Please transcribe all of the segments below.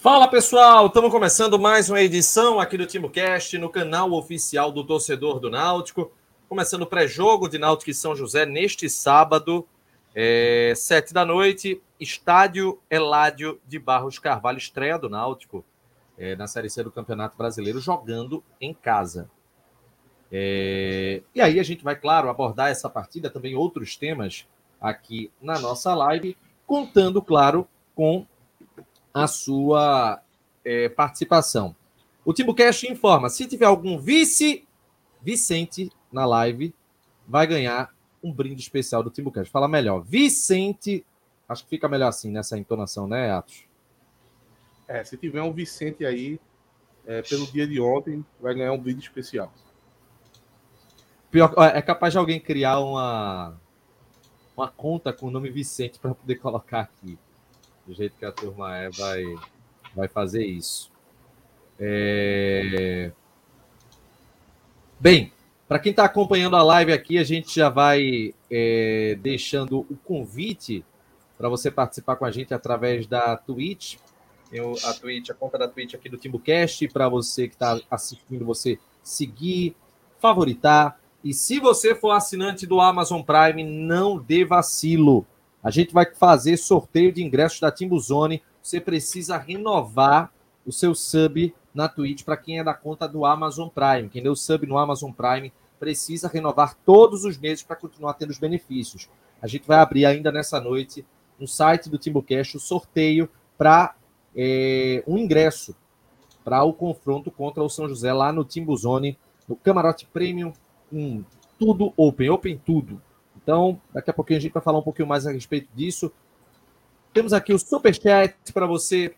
Fala pessoal, estamos começando mais uma edição aqui do TimoCast no canal oficial do torcedor do Náutico. Começando o pré-jogo de Náutico e São José neste sábado, é, sete da noite, estádio Eládio de Barros Carvalho, estreia do Náutico é, na Série C do Campeonato Brasileiro, jogando em casa. É, e aí a gente vai, claro, abordar essa partida, também outros temas aqui na nossa live, contando, claro, com a sua é, participação. O Timbucast informa: se tiver algum vice Vicente na live, vai ganhar um brinde especial do Timbucast. Fala melhor. Vicente. Acho que fica melhor assim nessa entonação, né, Atos? É, se tiver um Vicente aí, é, pelo dia de ontem, vai ganhar um brinde especial. Pior, é capaz de alguém criar uma, uma conta com o nome Vicente para poder colocar aqui do jeito que a turma é, vai, vai fazer isso. É... Bem, para quem está acompanhando a live aqui, a gente já vai é, deixando o convite para você participar com a gente através da Twitch. Tem a Twitch, a conta da Twitch aqui do TimbuCast, para você que está assistindo, você seguir, favoritar. E se você for assinante do Amazon Prime, não dê vacilo. A gente vai fazer sorteio de ingressos da Timbuzone. Você precisa renovar o seu sub na Twitch para quem é da conta do Amazon Prime. Quem deu sub no Amazon Prime precisa renovar todos os meses para continuar tendo os benefícios. A gente vai abrir ainda nessa noite no site do Timbucast o sorteio para é, um ingresso para o confronto contra o São José lá no Timbuzone, no Camarote Premium, com tudo open, open tudo. Então, daqui a pouquinho a gente vai falar um pouquinho mais a respeito disso. Temos aqui o super chat para você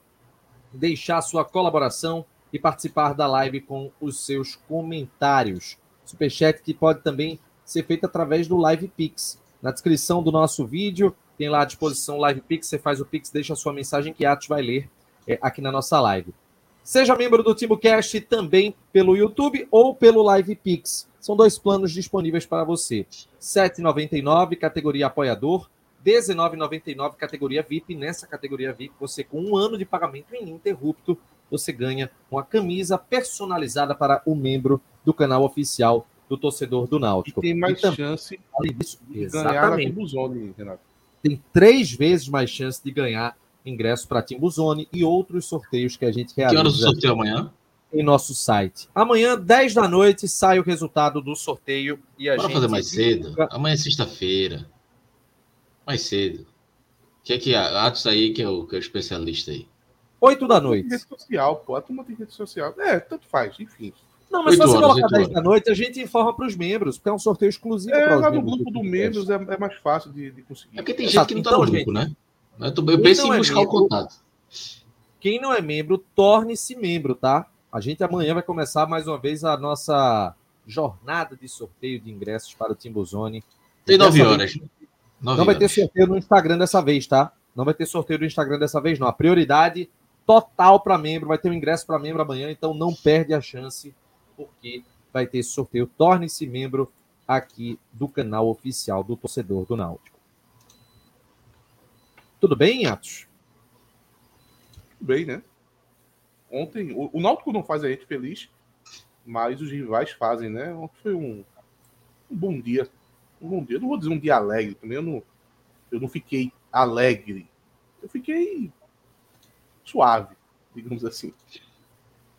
deixar sua colaboração e participar da live com os seus comentários. Super chat que pode também ser feito através do Live Pix. Na descrição do nosso vídeo tem lá à disposição o Live Pix. Você faz o Pix, deixa a sua mensagem que a Atos vai ler é, aqui na nossa live. Seja membro do TimbuCast também pelo YouTube ou pelo Live Pix. São dois planos disponíveis para você. R$ 7,99, categoria apoiador, R$ 19,99, categoria VIP. Nessa categoria VIP, você com um ano de pagamento ininterrupto, você ganha uma camisa personalizada para o membro do canal oficial do torcedor do Náutico. E tem mais então, chance disso, de ganhar Timbuzone, Renato. Tem três vezes mais chance de ganhar ingresso para Timbuzone e outros sorteios que a gente realiza. Que horas o sorteio amanhã? Em nosso site. Amanhã, 10 da noite, sai o resultado do sorteio e a Bora gente. fazer mais cedo. Amanhã é sexta-feira. Mais cedo. Que é que a Atos aí, que é, o, que é o especialista aí? 8 da noite. Rede social, pô. A turma tem rede social. É, tanto faz, enfim. Não, mas se você colocar 10 da noite, a gente informa para os membros, porque é um sorteio exclusivo é, para os lá no grupo do, do membros é, é, mais fácil de, de conseguir. É porque tem gente que não está então, no grupo, gente, né? Eu, eu penso em é buscar membro, o contato. Quem não é membro, torne-se membro, tá? A gente amanhã vai começar mais uma vez a nossa jornada de sorteio de ingressos para o Timbuzone. Tem nove horas. Vez, nove não vai ter sorteio no Instagram dessa vez, tá? Não vai ter sorteio no Instagram dessa vez, não. A prioridade total para membro, vai ter um ingresso para membro amanhã, então não perde a chance, porque vai ter esse sorteio. Torne-se membro aqui do canal oficial do torcedor do Náutico. Tudo bem, Atos? Tudo bem, né? Ontem, o, o Náutico não faz a gente feliz, mas os rivais fazem, né? Ontem foi um, um bom dia. Um bom dia. Eu não vou dizer um dia alegre também, eu não, eu não fiquei alegre. Eu fiquei suave, digamos assim.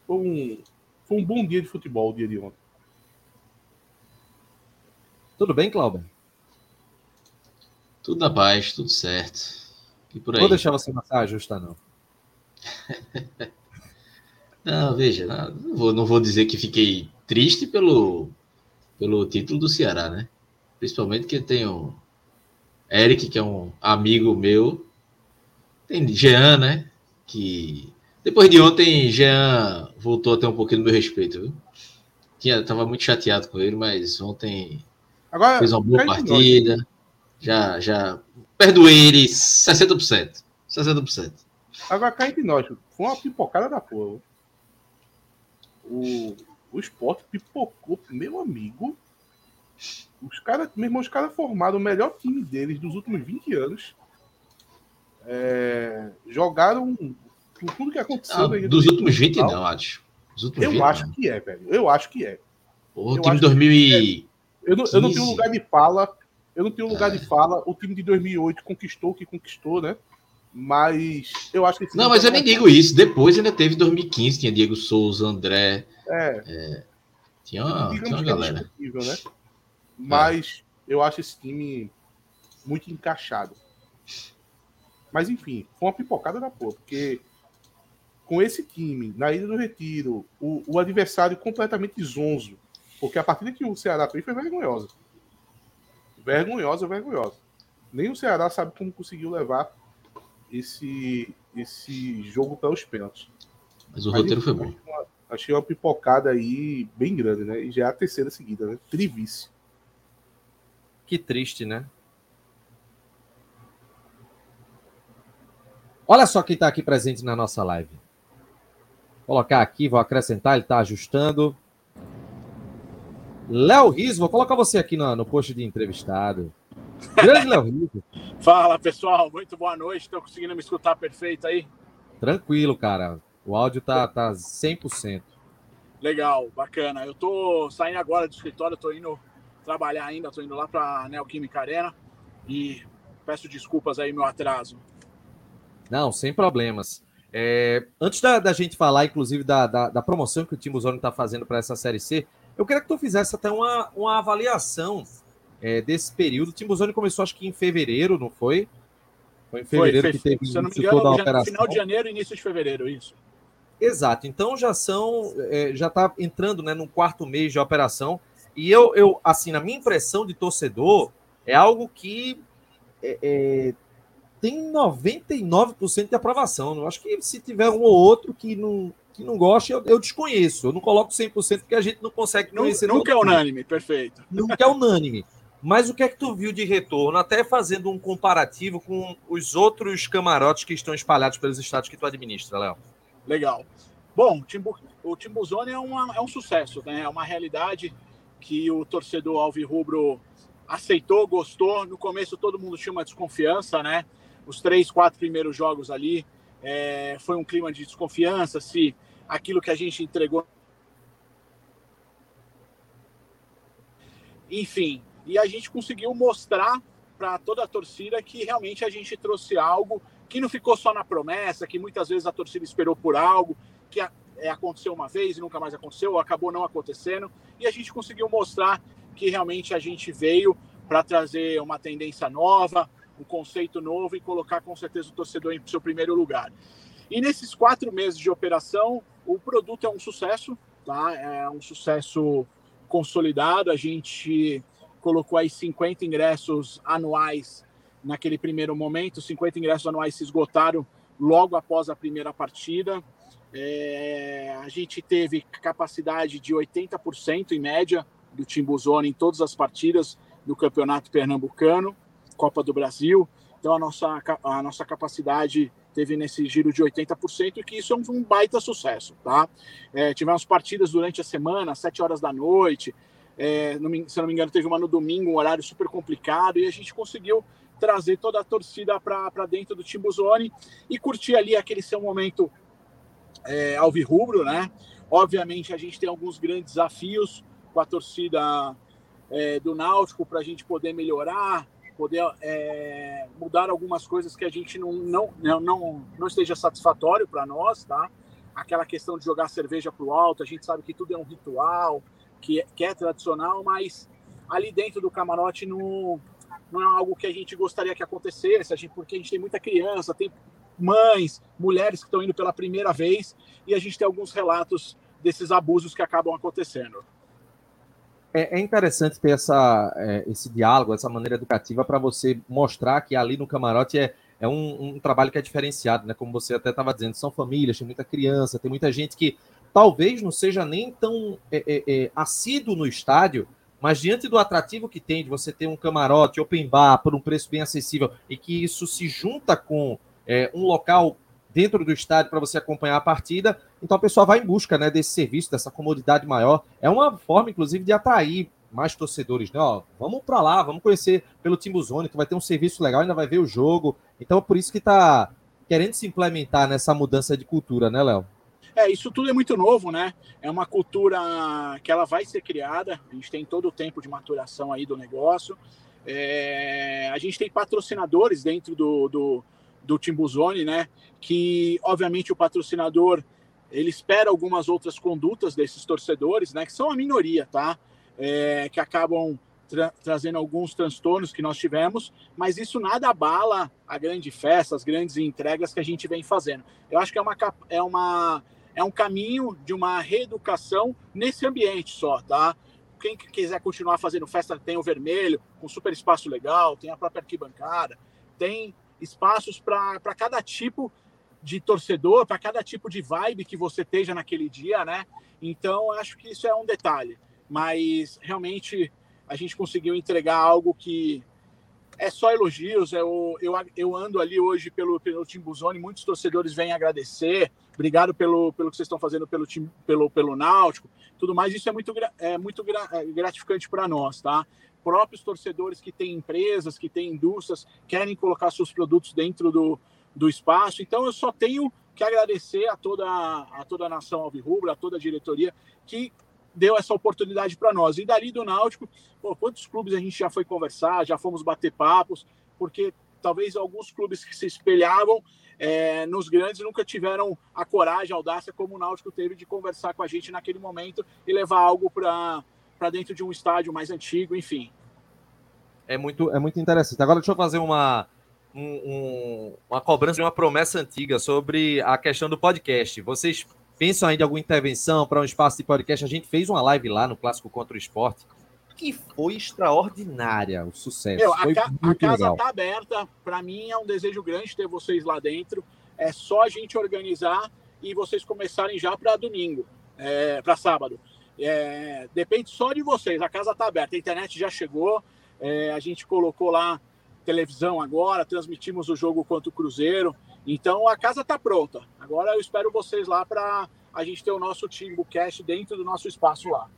Foi um, foi um bom dia de futebol o dia de ontem. Tudo bem, Cláudio? Tudo na paz, tudo certo. E por aí. Vou deixar você matar ajustar, não. Não, veja, não vou, não vou dizer que fiquei triste pelo, pelo título do Ceará, né? Principalmente que tenho Eric, que é um amigo meu. Tem Jean, né? Que depois de ontem, Jean voltou a ter um pouquinho do meu respeito, viu? Tinha, tava muito chateado com ele, mas ontem Agora, fez uma boa partida. Já, já perdoei ele 60%. 60%. Agora cai entre nós, foi uma pipocada da porra o, o esporte pipocou, meu amigo. Os caras, meu irmão, os caras formaram o melhor time deles dos últimos 20 anos. É, jogaram tudo que aconteceu. Ah, dos últimos 20, não, acho. eu 20, acho não. que é, velho. Eu acho que é. O time de 2000 e... É. Eu não, eu não tenho lugar de fala. Eu não tenho lugar é. de fala. O time de 2008 conquistou o que conquistou, né? Mas eu acho que. Não, mas eu nem digo isso. Depois ainda teve 2015, tinha Diego Souza, André. É. é tinha uma, tinha uma é galera. Né? Mas eu acho esse time muito encaixado. Mas enfim, foi uma pipocada da porra, porque com esse time, na Ilha do Retiro, o, o adversário completamente zonzo, porque a partida que o Ceará fez foi vergonhosa. Vergonhosa, vergonhosa. Nem o Ceará sabe como conseguiu levar esse, esse jogo para os pênaltis. Mas o Mas, roteiro foi bom. Uma, achei uma pipocada aí bem grande, né? E já é a terceira seguida, né? Trivice. Que triste, né? Olha só quem está aqui presente na nossa live. Vou colocar aqui, vou acrescentar, ele está ajustando. Léo Riso, vou colocar você aqui no, no post de entrevistado. Grande Léo. Fala, pessoal. Muito boa noite. Estão conseguindo me escutar perfeito aí? Tranquilo, cara. O áudio tá, tá 100%. Legal, bacana. Eu tô saindo agora do escritório, tô indo trabalhar ainda, tô indo lá para Neoquímica Arena e peço desculpas aí meu atraso. Não, sem problemas. É, antes da, da, gente falar, inclusive, da, da, da promoção que o Tim Zone está fazendo para essa Série C, eu queria que tu fizesse até uma, uma avaliação é, desse período. O Tim Zone começou, acho que em fevereiro, não foi? Foi em fevereiro foi, que teve se não me engano, toda a operação. Final de janeiro, início de fevereiro, isso. Exato. Então já são, é, já está entrando, né, no quarto mês de operação. E eu, eu, assim, na minha impressão de torcedor, é algo que é, é, tem 99% de aprovação. Eu acho que se tiver um ou outro que não, que não goste, eu, eu desconheço. Eu não coloco 100% porque a gente não consegue conhecer. Nunca é unânime, perfeito. Nunca é unânime. Mas o que é que tu viu de retorno, até fazendo um comparativo com os outros camarotes que estão espalhados pelos estados que tu administra, Léo? Legal. Bom, o, Timbu, o Timbuzone é, é um sucesso, né? É uma realidade que o torcedor alvirrubro aceitou, gostou. No começo todo mundo tinha uma desconfiança, né? os três, quatro primeiros jogos ali. É, foi um clima de desconfiança se aquilo que a gente entregou. Enfim, e a gente conseguiu mostrar para toda a torcida que realmente a gente trouxe algo que não ficou só na promessa, que muitas vezes a torcida esperou por algo, que é, aconteceu uma vez e nunca mais aconteceu, ou acabou não acontecendo, e a gente conseguiu mostrar que realmente a gente veio para trazer uma tendência nova, um conceito novo e colocar com certeza o torcedor em seu primeiro lugar. E nesses quatro meses de operação, o produto é um sucesso, tá? É um sucesso consolidado. A gente colocou aí 50 ingressos anuais naquele primeiro momento. 50 ingressos anuais se esgotaram logo após a primeira partida. É, a gente teve capacidade de 80% em média do Timbuzone em todas as partidas do Campeonato Pernambucano. Copa do Brasil. Então a nossa, a nossa capacidade teve nesse giro de 80%, e que isso é um, um baita sucesso. Tá? É, tivemos partidas durante a semana, 7 horas da noite. É, se não me engano, teve uma no domingo, um horário super complicado, e a gente conseguiu trazer toda a torcida para dentro do Timbuzone e curtir ali aquele seu momento é, alvirrubro, né? Obviamente, a gente tem alguns grandes desafios com a torcida é, do Náutico para a gente poder melhorar, poder é, mudar algumas coisas que a gente não, não, não, não esteja satisfatório para nós, tá? Aquela questão de jogar cerveja para o alto, a gente sabe que tudo é um ritual, que é, que é tradicional, mas ali dentro do camarote não, não é algo que a gente gostaria que acontecesse, a gente, porque a gente tem muita criança, tem mães, mulheres que estão indo pela primeira vez, e a gente tem alguns relatos desses abusos que acabam acontecendo é, é interessante ter essa, é, esse diálogo, essa maneira educativa para você mostrar que ali no camarote é, é um, um, trabalho que é diferenciado, né? Como você até estava dizendo, são famílias, tem muita criança, tem muita gente que talvez não seja nem tão é, é, é assíduo no estádio, mas diante do atrativo que tem de você ter um camarote open bar por um preço bem acessível e que isso se junta com é, um local dentro do estádio para você acompanhar a partida. Então a pessoa vai em busca né, desse serviço, dessa comodidade maior. É uma forma, inclusive, de atrair mais torcedores, né? Ó, vamos para lá, vamos conhecer pelo Timbuzone, que vai ter um serviço legal, ainda vai ver o jogo. Então é por isso que está querendo se implementar nessa mudança de cultura, né, Léo? É, isso tudo é muito novo, né? É uma cultura que ela vai ser criada. A gente tem todo o tempo de maturação aí do negócio. É, a gente tem patrocinadores dentro do, do, do Timbuzone, né? Que, obviamente, o patrocinador ele espera algumas outras condutas desses torcedores, né? Que são a minoria, tá? É, que acabam tra trazendo alguns transtornos que nós tivemos, mas isso nada abala a grande festa, as grandes entregas que a gente vem fazendo. Eu acho que é uma, é uma é um caminho de uma reeducação nesse ambiente só, tá? Quem quiser continuar fazendo festa tem o vermelho, com super espaço legal, tem a própria arquibancada, tem espaços para cada tipo de torcedor, para cada tipo de vibe que você esteja naquele dia, né? Então, acho que isso é um detalhe. Mas realmente a gente conseguiu entregar algo que é só elogios. Eu, eu, eu ando ali hoje pelo, pelo Timbuzone, muitos torcedores vêm agradecer. Obrigado pelo, pelo que vocês estão fazendo pelo, pelo, pelo Náutico, tudo mais. Isso é muito, é muito é gratificante para nós, tá? Próprios torcedores que têm empresas, que têm indústrias, querem colocar seus produtos dentro do, do espaço. Então, eu só tenho que agradecer a toda, a toda a nação alvirrubra, a toda a diretoria que deu essa oportunidade para nós. E dali do Náutico, pô, quantos clubes a gente já foi conversar, já fomos bater papos, porque talvez alguns clubes que se espelhavam é, nos grandes nunca tiveram a coragem, a audácia como o Náutico teve de conversar com a gente naquele momento e levar algo para dentro de um estádio mais antigo, enfim. É muito, é muito interessante. Agora deixa eu fazer uma, um, um, uma cobrança de uma promessa antiga sobre a questão do podcast. Vocês pensam ainda em alguma intervenção para um espaço de podcast? A gente fez uma live lá no Clássico contra o Esporte que foi extraordinária o sucesso. Meu, a, ca a, casa está aberta. Para mim é um desejo grande ter vocês lá dentro. É só a gente organizar e vocês começarem já para domingo, é, para sábado. É, depende só de vocês. A casa está aberta, a internet já chegou. É, a gente colocou lá televisão agora, transmitimos o jogo contra o Cruzeiro. Então a casa está pronta. Agora eu espero vocês lá para a gente ter o nosso Timbo Cast dentro do nosso espaço lá.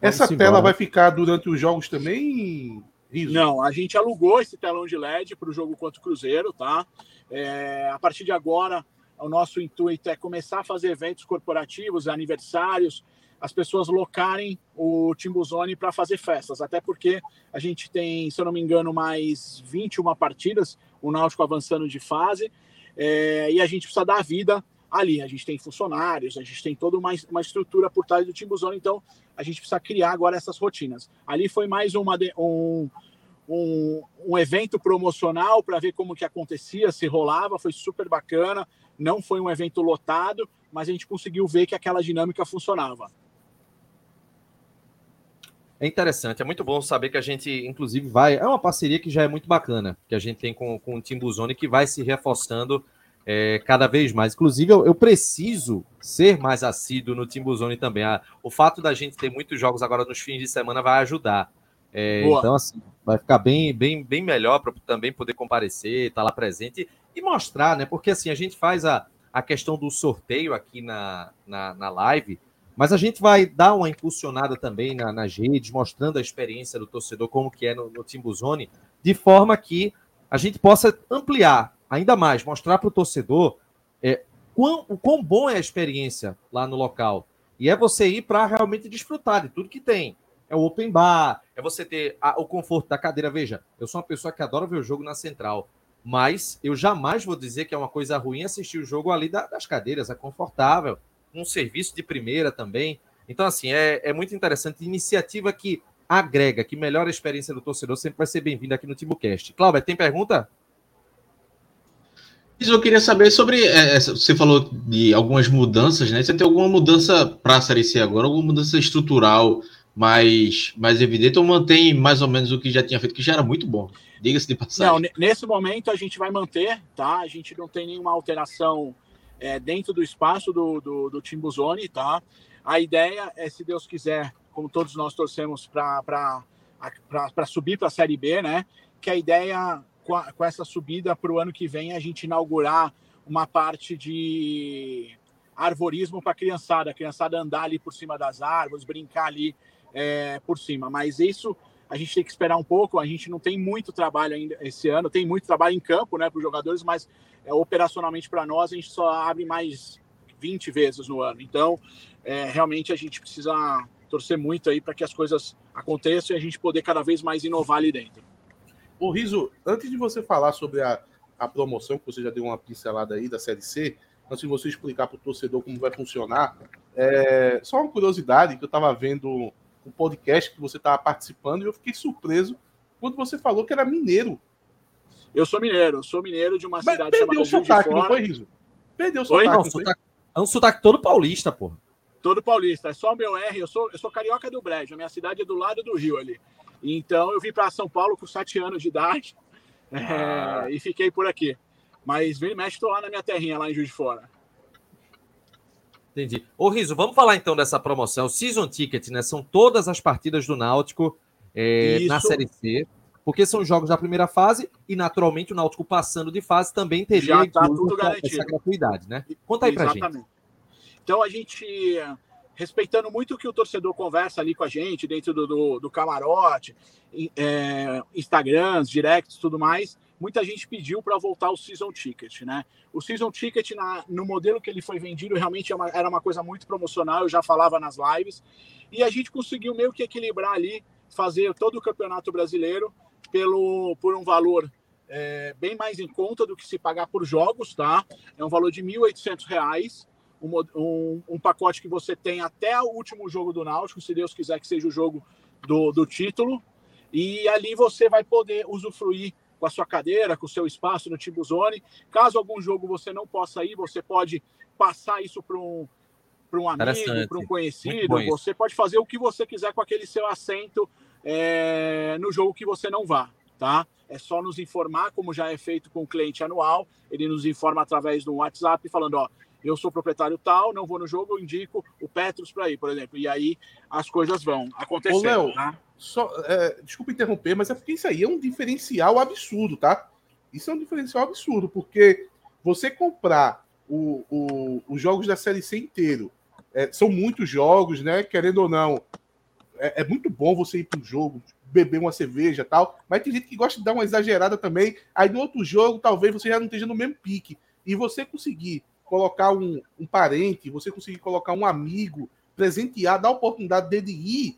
Essa tela vai ficar durante os jogos também? Riso? Não, a gente alugou esse telão de LED para o jogo contra o Cruzeiro, tá? É, a partir de agora, o nosso intuito é começar a fazer eventos corporativos, aniversários, as pessoas locarem o Timbuzone para fazer festas, até porque a gente tem, se eu não me engano, mais 21 partidas, o Náutico avançando de fase, é, e a gente precisa dar vida ali. A gente tem funcionários, a gente tem toda uma, uma estrutura por trás do Timbuzone, então a gente precisa criar agora essas rotinas. Ali foi mais uma um, um, um evento promocional para ver como que acontecia, se rolava, foi super bacana. Não foi um evento lotado, mas a gente conseguiu ver que aquela dinâmica funcionava. É interessante, é muito bom saber que a gente, inclusive, vai. É uma parceria que já é muito bacana, que a gente tem com, com o Timbuzone, que vai se reforçando é, cada vez mais. Inclusive, eu, eu, preciso ser mais assíduo no Timbuzone também. Ah, o fato da gente ter muitos jogos agora nos fins de semana vai ajudar. É, então, assim, vai ficar bem, bem, bem melhor para também poder comparecer, estar tá lá presente e mostrar, né? Porque assim, a gente faz a, a questão do sorteio aqui na, na, na live, mas a gente vai dar uma impulsionada também na, nas redes, mostrando a experiência do torcedor, como que é no, no Timbuzone, de forma que a gente possa ampliar ainda mais, mostrar para o torcedor é, quão, o quão bom é a experiência lá no local. E é você ir para realmente desfrutar de tudo que tem. É o open bar, é você ter a, o conforto da cadeira. Veja, eu sou uma pessoa que adora ver o jogo na central, mas eu jamais vou dizer que é uma coisa ruim assistir o jogo ali da, das cadeiras, é confortável, um serviço de primeira também. Então, assim, é, é muito interessante. Iniciativa que agrega, que melhora a experiência do torcedor, sempre vai ser bem-vinda aqui no TimbuCast. Cláudia, tem pergunta? Eu queria saber sobre. É, você falou de algumas mudanças, né? Você tem alguma mudança para a Série C agora, alguma mudança estrutural mais, mais evidente, ou mantém mais ou menos o que já tinha feito, que já era muito bom? Diga-se de passagem. Não, nesse momento a gente vai manter, tá? A gente não tem nenhuma alteração é, dentro do espaço do, do, do Timbuzone, tá? A ideia é, se Deus quiser, como todos nós torcemos para subir para a Série B, né? Que a ideia com, a, com essa subida para o ano que vem, a gente inaugurar uma parte de arvorismo para a criançada, a criançada andar ali por cima das árvores, brincar ali é, por cima. Mas isso a gente tem que esperar um pouco. A gente não tem muito trabalho ainda esse ano, tem muito trabalho em campo, né, para os jogadores, mas é, operacionalmente para nós a gente só abre mais 20 vezes no ano. Então, é, realmente a gente precisa torcer muito aí para que as coisas aconteçam e a gente poder cada vez mais inovar ali dentro. Ô Riso, antes de você falar sobre a, a promoção, que você já deu uma pincelada aí da Série C, antes de você explicar para o torcedor como vai funcionar, é, só uma curiosidade que eu estava vendo um podcast que você estava participando e eu fiquei surpreso quando você falou que era mineiro. Eu sou mineiro, eu sou mineiro de uma Mas cidade perdeu chamada o Juiz de sotaque, não foi, Riso? Perdeu o sotaque, Não, sotaque- é um sotaque todo paulista, porra. Todo paulista, é só o meu R. Eu sou, eu sou carioca do Brejo, a minha cidade é do lado do Rio ali. Então eu vim para São Paulo com sete anos de idade é, Ah. e fiquei por aqui. Mas vem e mexe, estou lá na minha terrinha, lá em Juiz de Fora. Entendi. Ô, Riso, vamos falar então dessa promoção. Season Ticket, né? São todas as partidas do Náutico é, na Série C, porque são jogos da primeira fase e, naturalmente, o Náutico passando de fase também teria tá essa, gratuidade, né? Conta aí pra gente. Então a gente, respeitando muito o que o torcedor conversa ali com a gente, dentro do, do, do camarote, é, Instagrams, directs, tudo mais, muita gente pediu para voltar o Season Ticket, né? O Season Ticket, na- no modelo que ele foi vendido, realmente é uma- era uma coisa muito promocional, eu já falava nas lives, e a gente conseguiu meio que equilibrar ali, fazer todo o Campeonato Brasileiro pelo, por um valor é, bem mais em conta do que se pagar por jogos, tá? É um valor de 1.800 reais, um, mo- um, um pacote que você tem até o último jogo do Náutico, se Deus quiser que seja o jogo do, do título, e ali você vai poder usufruir com a sua cadeira, com o seu espaço no Timbu Zone. Caso algum jogo você não possa ir, você pode passar isso para um, para um amigo, para um conhecido, você pode fazer o que você quiser com aquele seu assento é, no jogo que você não vá, tá? É só nos informar, como já é feito com o cliente anual, ele nos informa através do WhatsApp, falando, ó, eu sou proprietário tal, não vou no jogo, eu indico o Petros para ir, por exemplo. E aí as coisas vão acontecer. Ô, Léo, tá? Só, é, desculpa interromper, mas é porque isso aí é um diferencial absurdo, tá? Isso é um diferencial absurdo, porque você comprar o- o- os jogos da Série C inteiro, é, são muitos jogos, né? Querendo ou não, é, é muito bom você ir para um jogo, beber uma cerveja tal, mas tem gente que gosta de dar uma exagerada também. Aí no outro jogo, talvez você já não esteja no mesmo pique. E você conseguir colocar um, um parente, você conseguir colocar um amigo, presentear, dar a oportunidade dele ir,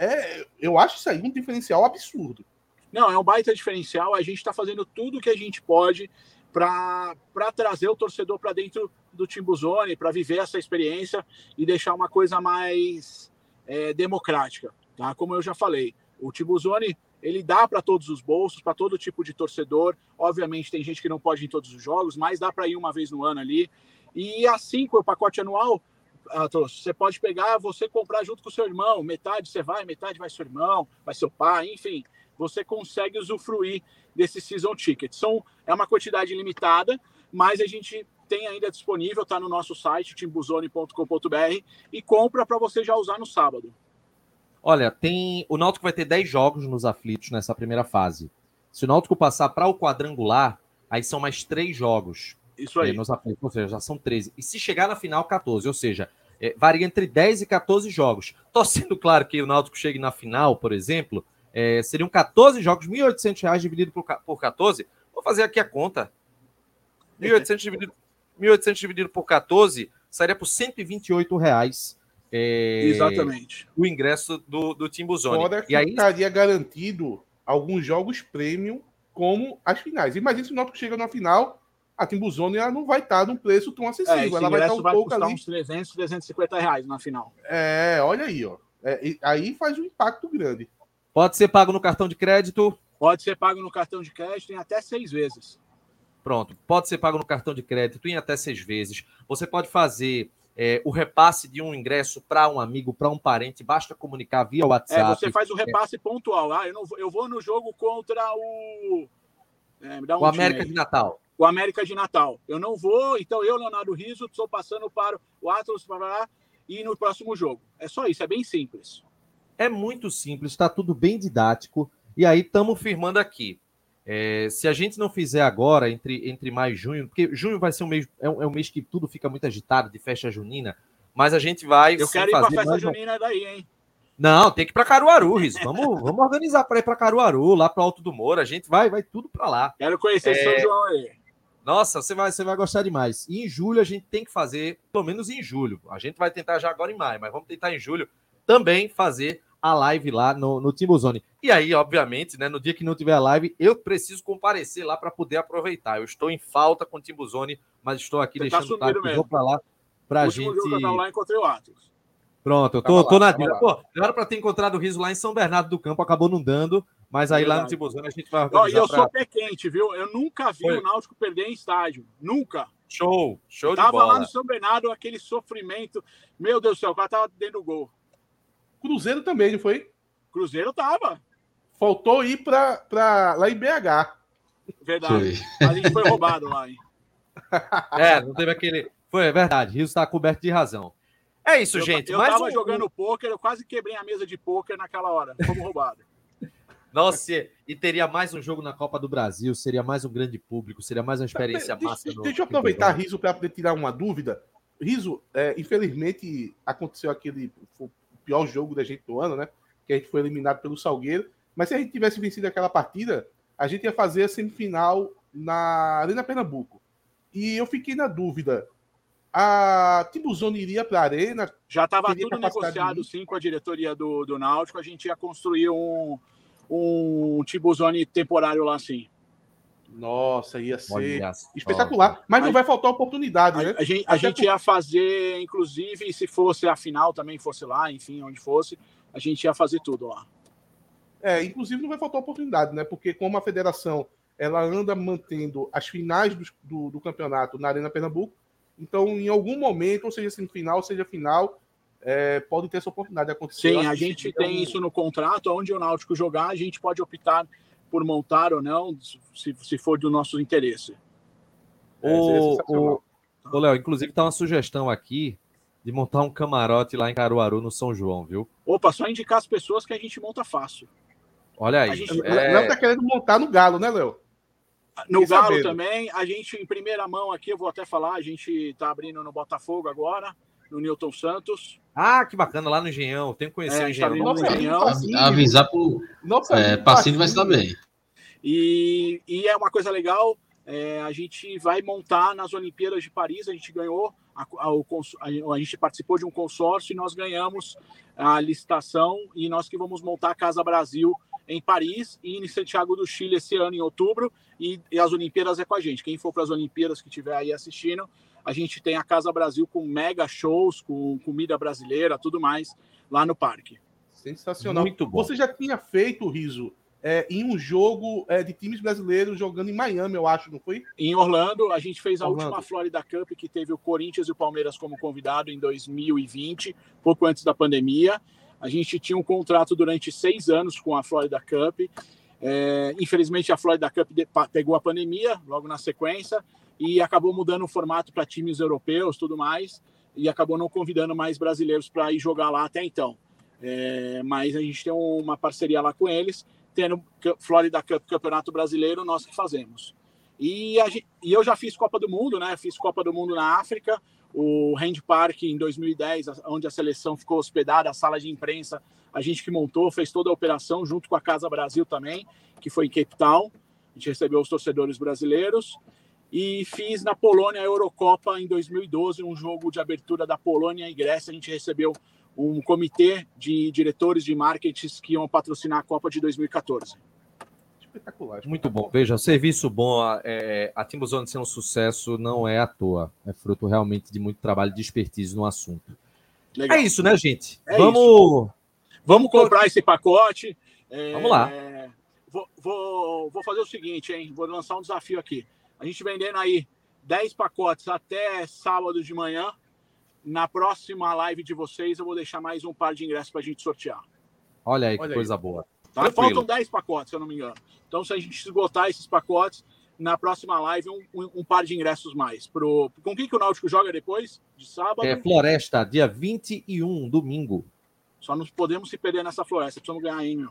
é, eu acho isso aí um diferencial absurdo. Não, é um baita diferencial. A gente está fazendo tudo o que a gente pode para trazer o torcedor para dentro do Timbuzone, para viver essa experiência e deixar uma coisa mais é, democrática. Tá? Como eu já falei, o Timbuzone ele dá para todos os bolsos, para todo tipo de torcedor. Obviamente tem gente que não pode ir em todos os jogos, mas dá para ir uma vez no ano ali. E assim, com o pacote anual, você pode pegar, você comprar junto com o seu irmão. Metade você vai, metade vai seu irmão, vai seu pai, enfim. Você consegue usufruir desse season ticket. São, é uma quantidade limitada, mas a gente tem ainda disponível, está no nosso site, timbuzone.com.br, e compra para você já usar no sábado. Olha, tem o Náutico vai ter 10 jogos nos aflitos nessa primeira fase. Se o Náutico passar para o quadrangular, aí são mais três jogos Isso é, aí. nos aflitos, ou seja, já são 13. E se chegar na final, 14, ou seja, é, varia entre 10 e 14 jogos. Tô sendo claro que o Náutico chegue na final, por exemplo, é, seriam 14 jogos, 1.800 reais dividido por, por 14. Vou fazer aqui a conta. 1.800 dividido, 1.800 dividido por 14 sairia por 128 reais. É, Exatamente. o ingresso do, do Timbuzone. Fora que E aí, estaria garantido alguns jogos premium, como as finais. Imagina se o Náutico chega na final, a Timbuzone ela não vai estar num preço tão É, acessível. esse ela vai estar um vai pouco custar ali. uns 300, 350 reais na final. É, olha aí, ó. É, e- aí faz um impacto grande. pode ser pago no cartão de crédito. Pode ser pago no cartão de crédito em até seis vezes. Pronto, pode ser pago no cartão de crédito em até seis vezes. Você pode fazer é, o repasse de um ingresso para um amigo, para um parente, basta comunicar via É, WhatsApp. você faz o repasse pontual. Ah, eu, não vou, eu vou no jogo contra o. é, me dá um o América aí. de Natal. O América de Natal. Eu não vou, então eu, Leonardo Riso, estou passando para o Atlas para e no próximo jogo. É só isso, é bem simples. É muito simples, está tudo bem didático. E aí estamos firmando aqui. É, se a gente não fizer agora, entre, entre maio e junho, porque junho vai ser um mês, é um, é um mês que tudo fica muito agitado, de festa junina, mas a gente vai Eu quero ir para a festa junina daí, hein? Não, tem que ir para Caruaru, Riz. Vamos, vamos organizar para ir para Caruaru, lá para Alto do Moura. A gente vai, vai tudo para lá. Quero conhecer é... São João aí. Nossa, você vai, você vai gostar demais. E em julho a gente tem que fazer, pelo menos em julho. A gente vai tentar já agora em maio, mas vamos tentar em julho também fazer a live lá no, no Timbuzone. E aí, obviamente, né, no dia que não tiver a live, eu preciso comparecer lá para poder aproveitar. Eu estou em falta com o Timbuzone, mas estou aqui você tá deixando tá tarde, vou para lá para a gente. Jogo eu lá encontrei o Atos. Pronto, eu tô, tô na dica. Pô, era para ter encontrado o Riso lá em São Bernardo do Campo, acabou não dando, mas aí lá no Tibuzano a gente vai organizar. E eu pra... sou pé quente, viu? Eu nunca vi Foi. o Náutico perder em estádio. Nunca. Show, show de bola. Tava lá no São Bernardo, aquele sofrimento. Meu Deus do céu, o cara tava dentro do gol. Cruzeiro também, não foi? Cruzeiro tava. Faltou ir pra, pra lá em BH. Verdade. Foi. A gente foi roubado lá, hein? É, não teve aquele. Foi, é verdade. Rio está coberto de razão. É isso, eu, gente. Eu mais tava um... jogando pôquer, eu quase quebrei a mesa de pôquer naquela hora. Fomos roubados. Nossa, e teria mais um jogo na Copa do Brasil, seria mais um grande público, seria mais uma experiência deixa, massa. Deixa, deixa eu aproveitar, Riso, para poder tirar uma dúvida. Riso, é, infelizmente aconteceu aquele o pior jogo da gente do ano, né? Que a gente foi eliminado pelo Salgueiro. Mas se a gente tivesse vencido aquela partida, a gente ia fazer a semifinal na Arena Pernambuco. E eu fiquei na dúvida a Tibuzone iria para a Arena. Já estava tudo negociado, sim, com a diretoria do, do Náutico. A gente ia construir um, um Tibuzone temporário lá, sim. Nossa, ia ser espetacular. Mas não vai faltar oportunidade, a, né? A, gente, a gente ia fazer, inclusive, se fosse a final também fosse lá, enfim, onde fosse, a gente ia fazer tudo lá. É, inclusive não vai faltar oportunidade, né? Porque como a federação ela anda mantendo as finais do, do, do campeonato na Arena Pernambuco, então, em algum momento, ou seja semifinal, seja final, é, pode ter essa oportunidade de acontecer. Sim, a gente tem um... isso no contrato, onde o Náutico jogar, a gente pode optar por montar ou não, se, se for do nosso interesse. É, o, o, o Léo, inclusive está uma sugestão aqui de montar um camarote lá em Caruaru, no São João, viu? Opa, só indicar as pessoas que a gente monta fácil. Olha aí. A gente... é... O Léo tá querendo montar no Galo, né, Léo? No Galo sabendo. também, a gente, em primeira mão aqui, eu vou até falar, a gente está abrindo no Botafogo agora, no Newton Santos. Ah, que bacana, lá no Engenhão. Tem que conhecer é, o Engenhão. Tá Nossa, Engenhão. Avisar para o é, Passinho vai estar bem. E, e é uma coisa legal, é, a gente vai montar nas Olimpíadas de Paris, a gente ganhou, a, a, a, a, gente participou de um consórcio e nós ganhamos a licitação e nós que vamos montar a Casa Brasil em Paris e em Santiago do Chile esse ano, em outubro, e, e as Olimpíadas é com a gente. Quem for para as Olimpíadas que estiver aí assistindo, a gente tem a Casa Brasil com mega shows, com comida brasileira, tudo mais, lá no parque. Sensacional. Muito bom. Você já tinha feito, Riso, é, em um jogo é, de times brasileiros jogando em Miami, eu acho, não foi? Em Orlando, a gente fez a Orlando. última Florida Cup, que teve o Corinthians e o Palmeiras como convidado em 2020, pouco antes da pandemia. A gente tinha um contrato durante seis anos com a Florida Cup. É, infelizmente, a Florida Cup pegou a pandemia logo na sequência e acabou mudando o formato para times europeus tudo mais e acabou não convidando mais brasileiros para ir jogar lá até então. É, mas a gente tem uma parceria lá com eles, tendo Florida Cup Campeonato Brasileiro, nós que fazemos. E, gente, e eu já fiz Copa do Mundo, né? Fiz Copa do Mundo na África, o Hand Park em 2010, onde a seleção ficou hospedada, a sala de imprensa, a gente que montou, fez toda a operação junto com a Casa Brasil também, que foi em Cape Town. A gente recebeu os torcedores brasileiros e fiz na Polônia a Eurocopa em 2012, um jogo de abertura da Polônia e Grécia. A gente recebeu um comitê de diretores de marketing que iam patrocinar a Copa de 2014 espetacular. Muito bom. Veja, serviço bom, é, a Timbuzone ser um sucesso não é à toa. É fruto realmente de muito trabalho de expertise no assunto. Legal. É isso, né, gente? É Vamos. Isso. Vamos comprar esse pacote. É... Vamos lá. Vou, vou, vou fazer o seguinte, hein? Vou lançar um desafio aqui. A gente vendendo aí 10 pacotes até sábado de manhã. Na próxima live de vocês, eu vou deixar mais um par de ingressos para a gente sortear. Olha aí que Olha coisa aí. boa. Tá? Faltam 10 pacotes, se eu não me engano. Então, se a gente esgotar esses pacotes, na próxima live, um, um, um par de ingressos mais. Pro... Com quem que o Náutico joga depois? De sábado? É Floresta, dia 21, domingo. Só não podemos se perder nessa floresta. Precisamos ganhar, hein, meu?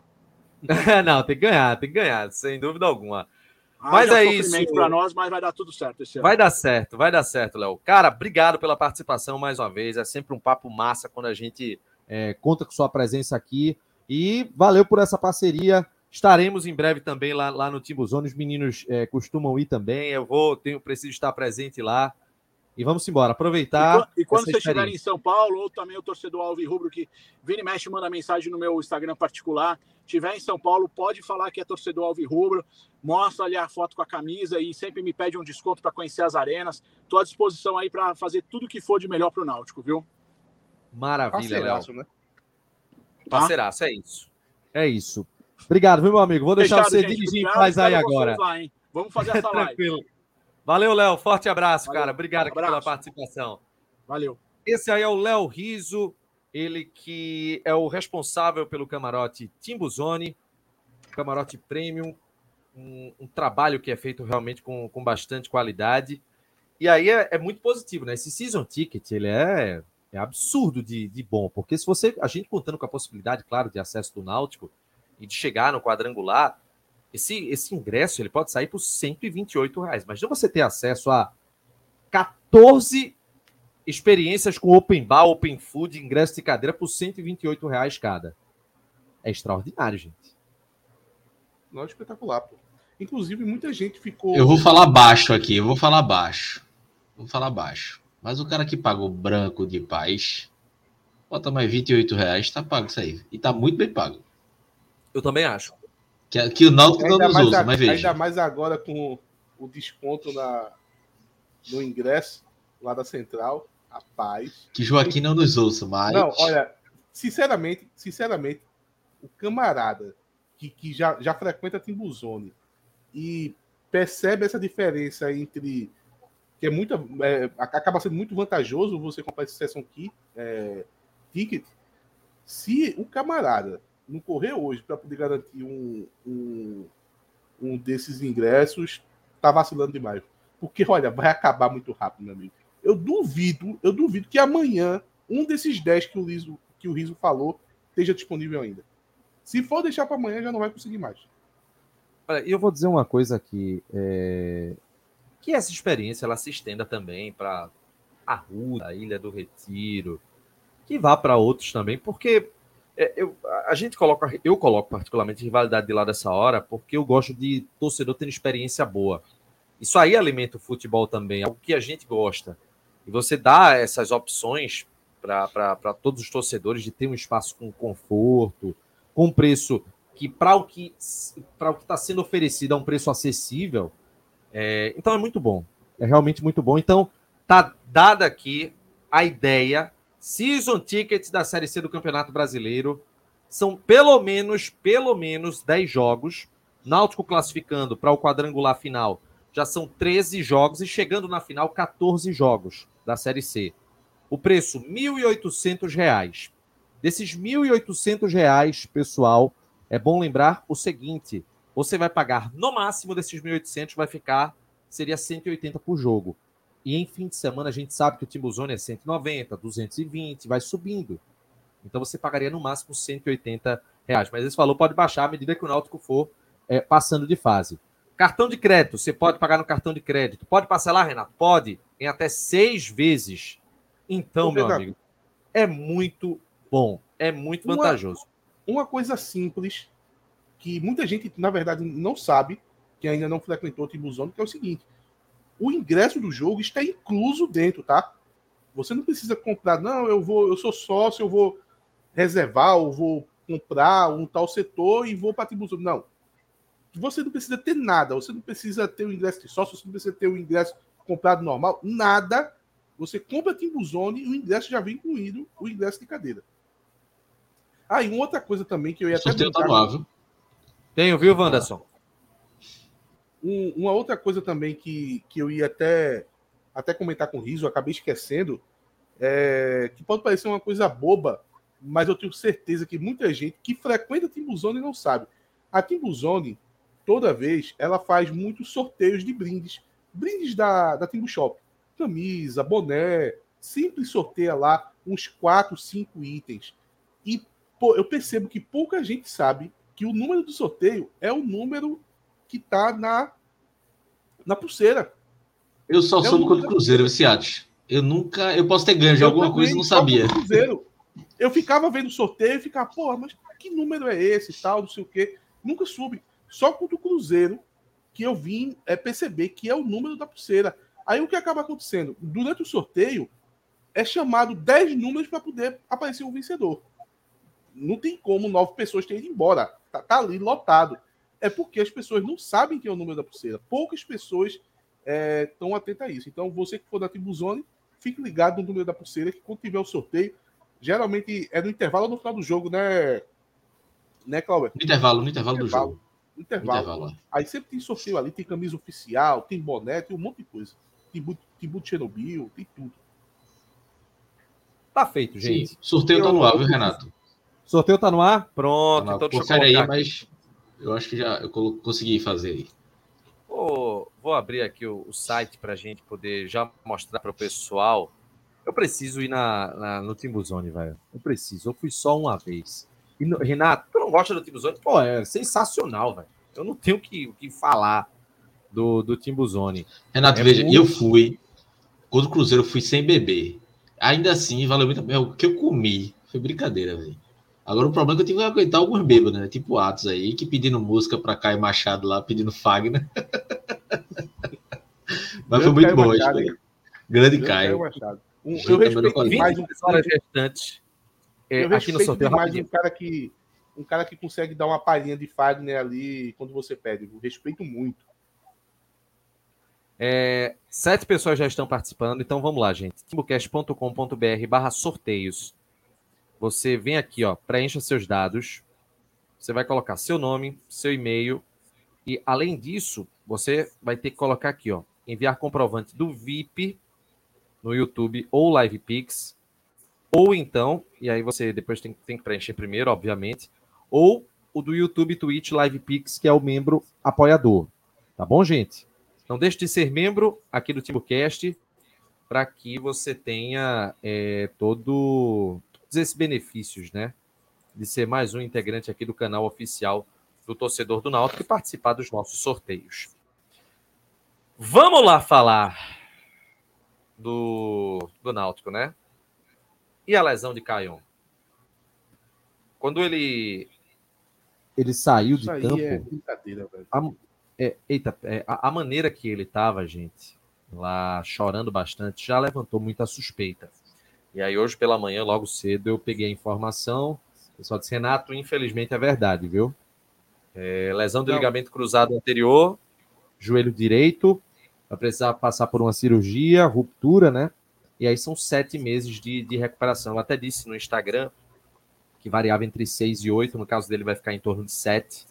não, tem que ganhar, tem que ganhar, sem dúvida alguma. Mas é isso. para nós, mas vai dar tudo certo esse ano. Vai dar certo, vai dar certo, Léo. Cara, obrigado pela participação mais uma vez. É sempre um papo massa quando a gente É, conta com sua presença aqui. E valeu por essa parceria. Estaremos em breve também lá, lá no Timbuzone. Os meninos é, costumam ir também. Eu vou, tenho, preciso estar presente lá. E vamos embora, aproveitar. E, quando você estiver em São Paulo, ou também o torcedor Alvi Rubro, que vira e mexe, manda mensagem no meu Instagram particular. Tiver em São Paulo, pode falar que é torcedor Alvi Rubro. Mostra ali a foto com a camisa e sempre me pede um desconto para conhecer as arenas. Estou à disposição aí para fazer tudo que for de melhor para o Náutico, viu? Maravilha, Léo. Né? Tá? Parceiraço, é isso. É isso. Obrigado, viu, meu amigo? Vou deixar Fechado, você gente. dirigir em paz aí agora. Lá, Vamos fazer essa live. Valeu, Léo. Forte abraço, Valeu. cara. Obrigado um pela participação. Valeu. Esse aí é o Léo Riso, ele que é o responsável pelo camarote Timbuzone, camarote premium, um, um, trabalho que é feito realmente com, com bastante qualidade. E aí é, é, muito positivo, né? Esse season ticket, ele é, é absurdo de, de bom, porque se você, a gente contando com a possibilidade, claro, de acesso do Náutico e de chegar no quadrangular, esse, esse ingresso ele pode sair por 128 reais. Mas você ter acesso a 14 experiências com open bar, open food, ingresso de cadeira por 128 reais cada. É extraordinário, gente. Não é espetacular, pô. Inclusive, muita gente ficou. Eu vou falar baixo aqui, eu vou falar baixo. Vou falar baixo. Mas o cara que pagou branco de paz, bota mais 28 reais, tá pago isso aí. E tá muito bem pago. Eu também acho. Que, que o Náutico não nos usa, mas veja. Ainda mais agora com o desconto na, no ingresso lá da Central, rapaz. Que Joaquim não nos ouça, mas... Não, olha, sinceramente, sinceramente, o camarada que, que já, já frequenta Timbuzone e percebe essa diferença entre que é muito é, acaba sendo muito vantajoso você comprar esse session key é, ticket se o camarada não correr hoje para poder garantir um, um, um desses ingressos, tá vacilando demais. Porque, olha, vai acabar muito rápido, meu amigo. Eu duvido, eu duvido que amanhã um desses 10 que o Riso, que o Riso falou esteja disponível ainda. Se for deixar para amanhã, já não vai conseguir mais. Olha, eu vou dizer uma coisa aqui. É... Que essa experiência ela se estenda também para a Rua, a Ilha do Retiro, que vá para outros também, porque é, eu, a gente coloca, eu coloco particularmente rivalidade de lá dessa hora, porque eu gosto de torcedor tendo experiência boa. Isso aí alimenta o futebol também, é o que a gente gosta. E você dá essas opções para todos os torcedores de ter um espaço com conforto, com preço que, para o que para o que está sendo oferecido, é um preço acessível. É, então é muito bom. É realmente muito bom. Então, tá dada aqui a ideia Season tickets da Série C do Campeonato Brasileiro são pelo menos, pelo menos 10 jogos. Náutico classificando para o quadrangular final já são 13 jogos e chegando na final 14 jogos da Série C. O preço R$ 1.800. Desses R$ 1.800, pessoal, é bom lembrar o seguinte: você vai pagar no máximo desses 1.800 vai ficar seria 180 por jogo. E em fim de semana a gente sabe que o Timbuzone é 190, 220, vai subindo. Então você pagaria no máximo 180 reais. Mas esse valor pode baixar à medida que o Náutico for é, passando de fase. Cartão de crédito, você pode pagar no cartão de crédito. Pode parcelar, Renato? Pode, em até seis vezes. Então, meu amigo, é muito bom, é muito uma, vantajoso. Uma coisa simples que muita gente, na verdade, não sabe, que ainda não frequentou o Timbuzone, que é o seguinte: o ingresso do jogo está incluso dentro, tá? Você não precisa comprar, não, eu vou, eu sou sócio, eu vou reservar, eu vou comprar um tal setor e vou para Tibuçu. Não. Você não precisa ter nada, você não precisa ter o ingresso de sócio, você não precisa ter o ingresso comprado normal, nada. Você compra Timbuzone e o ingresso já vem incluído o ingresso de cadeira. Ah, e uma outra coisa também que eu ia até. Sorteio tá viu? Tenho, viu, Wanderson? Um, uma outra coisa também que, que eu ia até, até comentar com Riso, acabei esquecendo, é, que pode parecer uma coisa boba, mas eu tenho certeza que muita gente que frequenta a Timbuzone não sabe. A Timbuzone, toda vez, ela faz muitos sorteios de brindes. Brindes da, da Timbu Shop. Camisa, boné, sempre sorteia lá uns 4, 5 itens. E pô, eu percebo que pouca gente sabe que o número do sorteio é o número que está na, na pulseira. Eu só é soube quando Cruzeiro, viciados. Eu nunca. Eu posso ter ganho de alguma coisa e não sabia. Cruzeiro. Eu ficava vendo o sorteio e ficava, porra, mas que número é esse tal, não sei o quê. Nunca soube. Só contra o Cruzeiro que eu vim é, perceber que é o número da pulseira. Aí o que acaba acontecendo? Durante o sorteio, é chamado 10 números para poder aparecer um vencedor. Não tem como nove pessoas terem ido embora. Tá, tá, ali lotado. É porque as pessoas não sabem quem é o número da pulseira. Poucas pessoas estão é, atentas a isso. Então, você que for da Tribuzone, fique ligado no número da pulseira, que quando tiver o sorteio, geralmente é no intervalo ou no final do jogo, né, né, Cláudio? No intervalo, no intervalo, intervalo do jogo. No intervalo. intervalo. Aí sempre tem sorteio ali, tem camisa oficial, tem boné, tem um monte de coisa. Tem boot Chernobyl, tem tudo. Tá feito, gente. Sim, sorteio tá no ar, viu, Renato? Sorteio tá no ar? Pronto. Tá então deixa eu aí, aqui. mas eu acho que já eu consegui fazer aí. Vou, vou abrir aqui o, o site para a gente poder já mostrar para o pessoal. Eu preciso ir na, na, no Timbuzone, velho. Eu preciso. Eu fui só uma vez. E Renato, tu não gosta do Timbuzone? Pô, é sensacional, velho. Eu não tenho o que, que falar do, do Timbuzone. Renato, é veja, muito... eu fui. Quando o Cruzeiro, eu fui sem beber. Ainda assim, valeu muito a pena. O que eu comi foi brincadeira, velho. Agora o problema é que eu tive que aguentar alguns bêbados, né? Tipo Atos aí, que pedindo música para Caio Machado lá, pedindo Fagner. Mas foi muito bom. Machado, Grande Caio. Caio um, eu respeito mais um cara gestante. É, eu aqui no sorteio mais um cara que um cara que consegue dar uma palhinha de Fagner ali quando você pede. Eu respeito muito. É, sete pessoas já estão participando, então vamos lá, gente. timbucast.com.br barra sorteios. Você vem aqui, ó, preencha seus dados. Você vai colocar seu nome, seu e-mail. E além disso, você vai ter que colocar aqui, ó, enviar comprovante do VIP no YouTube ou LivePix. Ou então, e aí você depois tem, tem que preencher primeiro, obviamente, ou o do YouTube, Twitch, LivePix, que é o membro apoiador. Tá bom, gente? Não deixe de ser membro aqui do TimbuCast para que você tenha é, todo, esses benefícios, né? De ser mais um integrante aqui do canal oficial do Torcedor do Náutico e participar dos nossos sorteios. Vamos lá falar do, do Náutico, né? E a lesão de Caion? Quando ele ele saiu de campo. É brincadeira, velho. A, é, eita, é, a, a, maneira que ele estava, gente, lá chorando bastante, já levantou muita suspeita. E aí, hoje pela manhã, logo cedo, eu peguei a informação. O pessoal disse: Renato, infelizmente é verdade, viu? É, lesão do Não. ligamento cruzado anterior, joelho direito, vai precisar passar por uma cirurgia, ruptura, né? E aí são sete meses de, de recuperação. Eu até disse no Instagram que variava entre seis e oito, no caso dele vai ficar em torno de sete.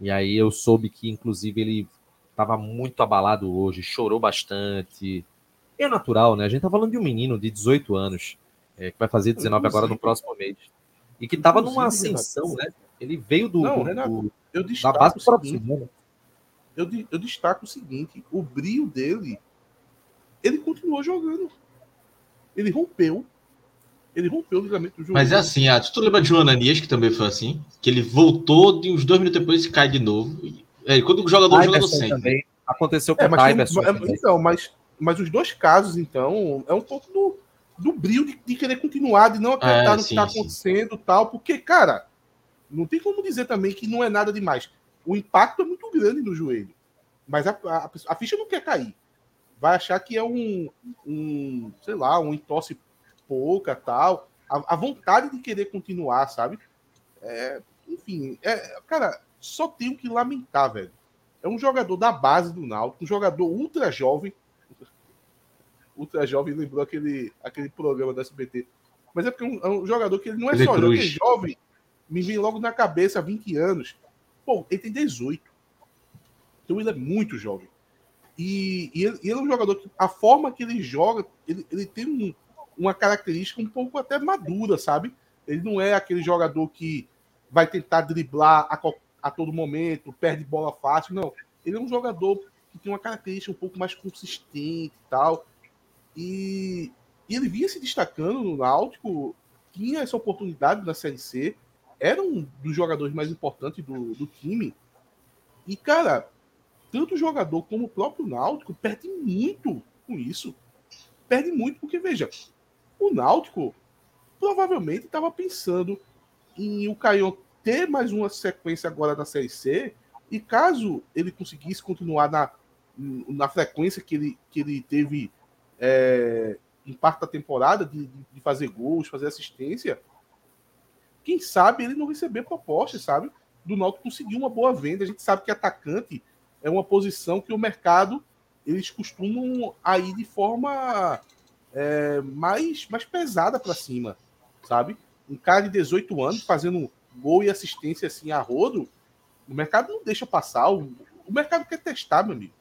E aí eu soube que, inclusive, ele estava muito abalado hoje, chorou bastante. É natural, né? A gente tá falando de um menino de 18 anos, é, que vai fazer 19 agora no próximo mês. E que estava numa ascensão, né? Ele veio do, Não, do, Renato, eu da base do seguinte, eu, eu destaco o seguinte: o brilho dele, ele continuou jogando. Ele rompeu ele rompeu o ligamento do joelho. Mas é assim, ah, tu lembra de um Ananias que também foi assim? Que ele voltou de uns dois minutos depois e cai de novo. É, quando o jogador joga sempre. Também. Aconteceu com é, o Iverson. É, então, mas, mas os dois casos, então, é um pouco do, do brilho de, de querer continuar, de não acreditar é, no que está acontecendo tal, porque, cara, não tem como dizer também que não é nada demais. O impacto é muito grande no joelho. Mas a, a, a ficha não quer cair. Vai achar que é um, um sei lá, um entorse pouca tal. A, a vontade de querer continuar, sabe? É, enfim, é, cara, só tenho que lamentar, velho. É um jogador da base do Náutico, um jogador ultra jovem. Ultra jovem lembrou aquele, aquele programa da SBT. Mas é porque é um, é um jogador que ele não é ele só jovem, é jovem, me vem logo na cabeça 20 anos. Pô, ele tem 18. Então ele é muito jovem. E, e, ele, e ele, é um jogador que a forma que ele joga, ele, ele tem um, uma característica um pouco até madura, sabe? Ele não é aquele jogador que vai tentar driblar a, a todo momento, perde bola fácil, não. Ele é um jogador que tem uma característica um pouco mais consistente e tal. E, e ele vinha se destacando no Náutico, tinha essa oportunidade na Série C, era um dos jogadores mais importantes do, do time. E, cara, tanto o jogador como o próprio Náutico perde muito com isso. Perde muito, porque, veja, o Náutico provavelmente estava pensando em o Caion ter mais uma sequência agora na Série C, e caso ele conseguisse continuar na, na frequência que ele, que ele teve é, em parte da temporada, de, de fazer gols, fazer assistência, quem sabe ele não receber propostas, sabe? Do Náutico conseguir uma boa venda. A gente sabe que atacante é uma posição que o mercado eles costumam ir de forma é, mais, mais pesada para cima, sabe? Um cara de 18 anos fazendo gol e assistência assim a rodo, o mercado não deixa passar. O, o mercado quer testar, meu amigo.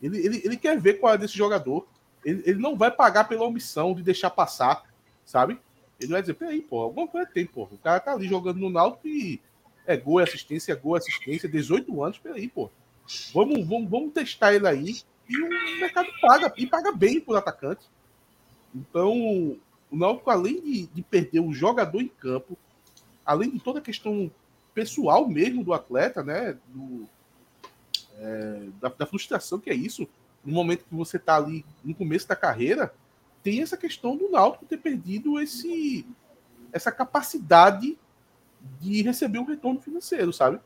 Ele, ele, ele quer ver qual é desse jogador. Ele, ele não vai pagar pela omissão de deixar passar, sabe? Ele vai dizer, peraí, pô, alguma coisa tem, pô. O cara tá ali jogando no Náutico e é gol, é assistência, é gol, é assistência, 18 anos, peraí, pô. Vamos, vamos, vamos testar ele aí e o mercado paga, e paga bem por atacante. Então, o Náutico, além de, de perder o jogador em campo, além de toda a questão pessoal mesmo do atleta, né? Do, é, da, da, frustração que é isso, no momento que você está ali no começo da carreira, tem essa questão do Náutico ter perdido esse, essa capacidade de receber um retorno financeiro, sabe?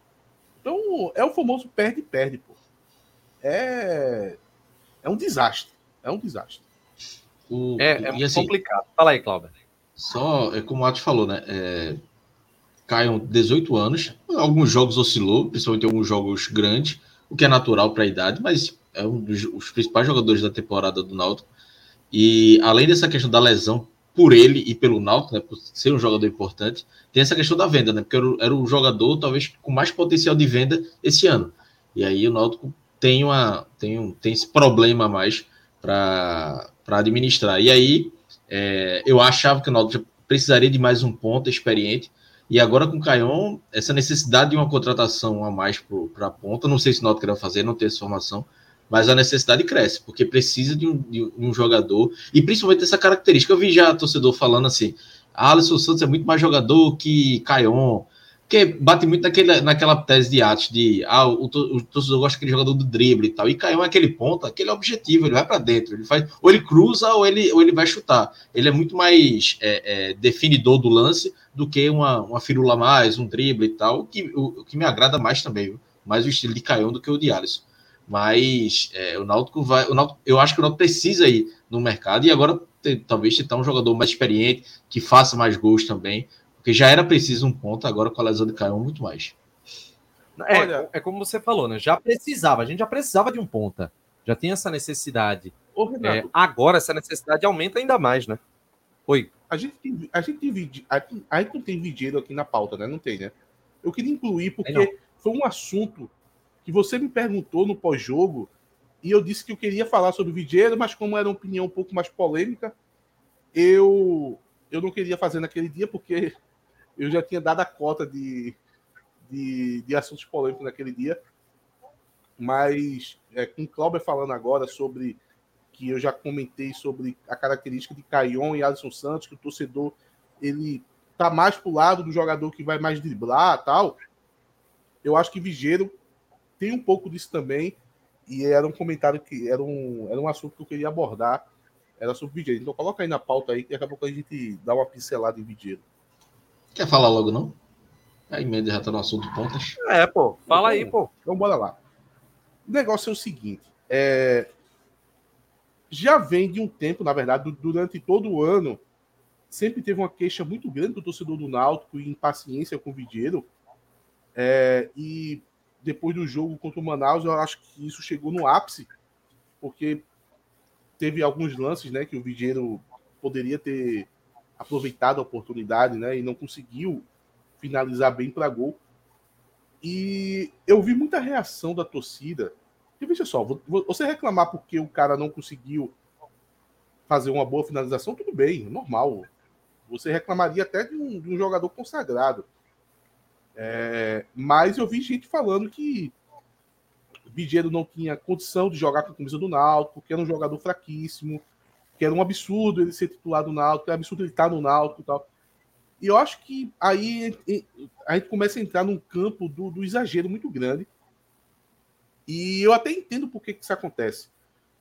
Então, é o famoso perde-perde, pô. É, é um desastre. É um desastre. O, é, é assim, complicado. Fala aí, Cláudio. Só, é como o Atos falou, né? É, Caiam 18 anos, alguns jogos oscilou, principalmente alguns jogos grandes, o que é natural para a idade, mas é um dos principais jogadores da temporada do Náutico. E além dessa questão da lesão por ele e pelo Náutico, né, por ser um jogador importante, tem essa questão da venda, né? Porque era, o jogador talvez com mais potencial de venda esse ano. E aí o Náutico tem, uma, tem, um, tem esse problema a mais para administrar. E aí é, eu achava que o Náutico precisaria de mais um ponto experiente. E agora com o Caion, essa necessidade de uma contratação a mais para a ponta, não sei se o Náutico quer fazer, não tem essa formação, mas a necessidade cresce, porque precisa de um, de um jogador, e principalmente essa característica. Eu vi já torcedor falando assim: Alisson Santos é muito mais jogador que Caion, porque bate muito naquele, naquela tese de Atos de ah, o, o torcedor gosta daquele jogador do drible e tal. E caiu aquele ponto, aquele objetivo, ele vai para dentro, ele faz, ou ele cruza ou ele, ou ele vai chutar. Ele é muito mais é, é, definidor do lance do que uma, uma firula mais, um drible e tal, o que, o, o que me agrada mais também, viu? mais o estilo de Caião do que o de Alisson. Mas é, o Náutico vai. O Náutico, eu acho que o Náutico precisa ir no mercado e agora tem, talvez tentar um jogador mais experiente, que faça mais gols também, porque já era preciso um ponto, agora com a lesão de Caio, muito mais. É, Olha, é como você falou, né? Já precisava, a gente já precisava de um ponta. Já tem essa necessidade. Ô, é, agora essa necessidade aumenta ainda mais, né? Oi. A gente tem, a gente tem vídeo. A, a gente não tem vídeo aqui na pauta, né? Não tem, né? Eu queria incluir porque foi um assunto que você me perguntou no pós-jogo e eu disse que eu queria falar sobre o Vidieiro, mas como era uma opinião um pouco mais polêmica, eu eu não queria fazer naquele dia porque eu já tinha dado a cota de, de, de assuntos polêmicos naquele dia. Mas é, com o Clauber falando agora sobre que eu já comentei sobre a característica de Caion e Alisson Santos, que o torcedor ele tá mais pro lado do jogador que vai mais driblar tal. Eu acho que Vigeiro tem um pouco disso também. E era um comentário que era um, era um assunto que eu queria abordar. Era sobre Vigeiro. Então coloca aí na pauta aí que daqui a pouco a gente dá uma pincelada em Vigeiro. Quer falar logo, não? A emenda já tá no assunto pontas. É, pô. Fala então, aí, pô. Então, bora lá. O negócio é o seguinte. É... Já vem de um tempo, na verdade, durante todo o ano, sempre teve uma queixa muito grande do torcedor do Náutico e impaciência com o Vidieiro. É... E depois do jogo contra o Manaus, eu acho que isso chegou no ápice, porque teve alguns lances né, que o Vidieiro poderia ter aproveitado a oportunidade, né? E não conseguiu finalizar bem para gol. E eu vi muita reação da torcida. E veja só, você reclamar porque o cara não conseguiu fazer uma boa finalização, tudo bem, normal. Você reclamaria até de um, de um jogador consagrado. É, mas eu vi gente falando que Vigeiro não tinha condição de jogar com a camisa do Náutico, que era um jogador fraquíssimo, que era um absurdo ele ser titular do Náutico, é um absurdo ele estar no Náutico e tal. E eu acho que aí a gente começa a entrar num campo do, do exagero muito grande. E eu até entendo por que, que isso acontece.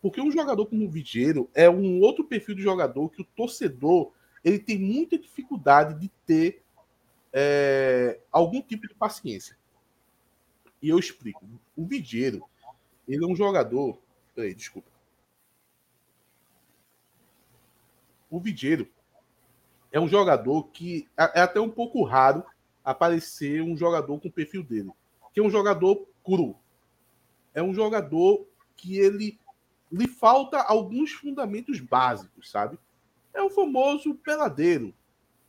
Porque um jogador como o Vigeiro é um outro perfil de jogador que o torcedor ele tem muita dificuldade de ter é, algum tipo de paciência. E eu explico. O Vidieiro, ele é um jogador. Peraí, desculpa. O Vidieiro é um jogador que é, é até um pouco raro aparecer um jogador com o perfil dele. Que é um jogador cru. É um jogador que ele lhe falta alguns fundamentos básicos, sabe? É o famoso peladeiro.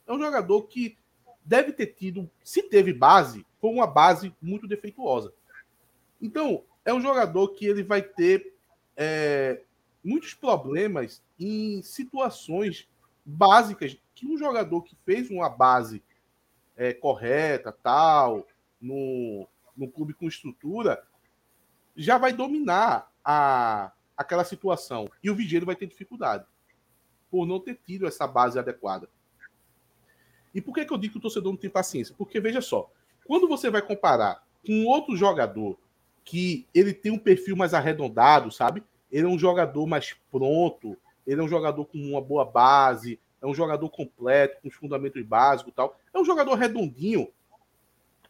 É um jogador que deve ter tido, se teve base, foi uma base muito defeituosa. Então, é um jogador que ele vai ter é, muitos problemas em situações básicas que um jogador que fez uma base é, correta, tal, no, no clube com estrutura, já vai dominar a, aquela situação. E o Vigílio vai ter dificuldade por não ter tido essa base adequada. E por que, que eu digo que o torcedor não tem paciência? Porque, veja só, quando você vai comparar com outro jogador que ele tem um perfil mais arredondado, sabe? Ele é um jogador mais pronto, ele é um jogador com uma boa base, é um jogador completo, com os fundamentos básicos e tal. É um jogador redondinho.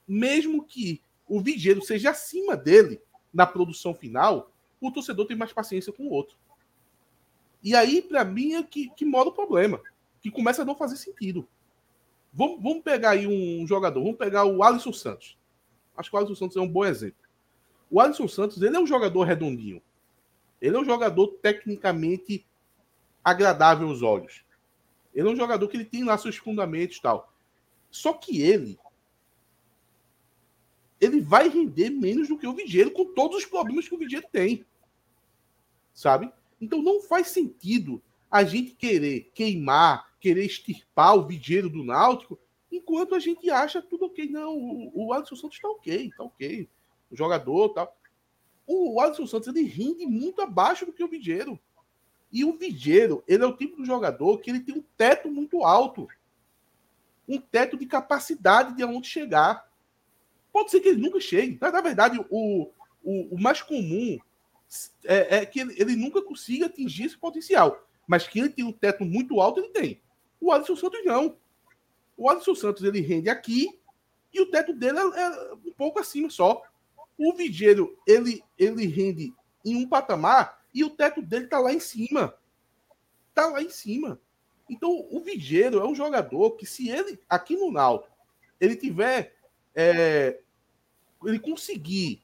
Mesmo que o Vigeiro seja acima dele na produção final, o torcedor tem mais paciência com o outro. E aí, para mim, é que, que mora o problema. Que começa a não fazer sentido. Vamos, vamos pegar aí um jogador, vamos pegar o Alisson Santos. Acho que o Alisson Santos é um bom exemplo. O Alisson Santos, ele é um jogador redondinho. Ele é um jogador tecnicamente agradável aos olhos. Ele é um jogador que ele tem lá seus fundamentos e tal. Só que ele ele vai render menos do que o Vigero com todos os problemas que o Vigero tem. Sabe? Então não faz sentido a gente querer queimar, querer extirpar o Vigero do Náutico, enquanto a gente acha tudo ok. Não, o, o Alisson Santos está ok, está ok. O jogador tal. O Alisson Santos ele rende muito abaixo do que o Vigero. E o Vigero, ele é o tipo de jogador que ele tem um teto muito alto. Um teto de capacidade de aonde chegar. Pode ser que ele nunca chegue. Na verdade, o, o, o mais comum é, é que ele, ele, nunca consiga atingir esse potencial. Mas que ele tem um teto muito alto, ele tem. O Alisson Santos não. O Alisson Santos ele rende aqui e o teto dele é, é um pouco acima só. O Vigeiro ele, ele rende em um patamar e o teto dele tá lá em cima. Tá lá em cima. Então, o Vigeiro é um jogador que, se ele, aqui no Náutico, ele tiver. É, ele conseguir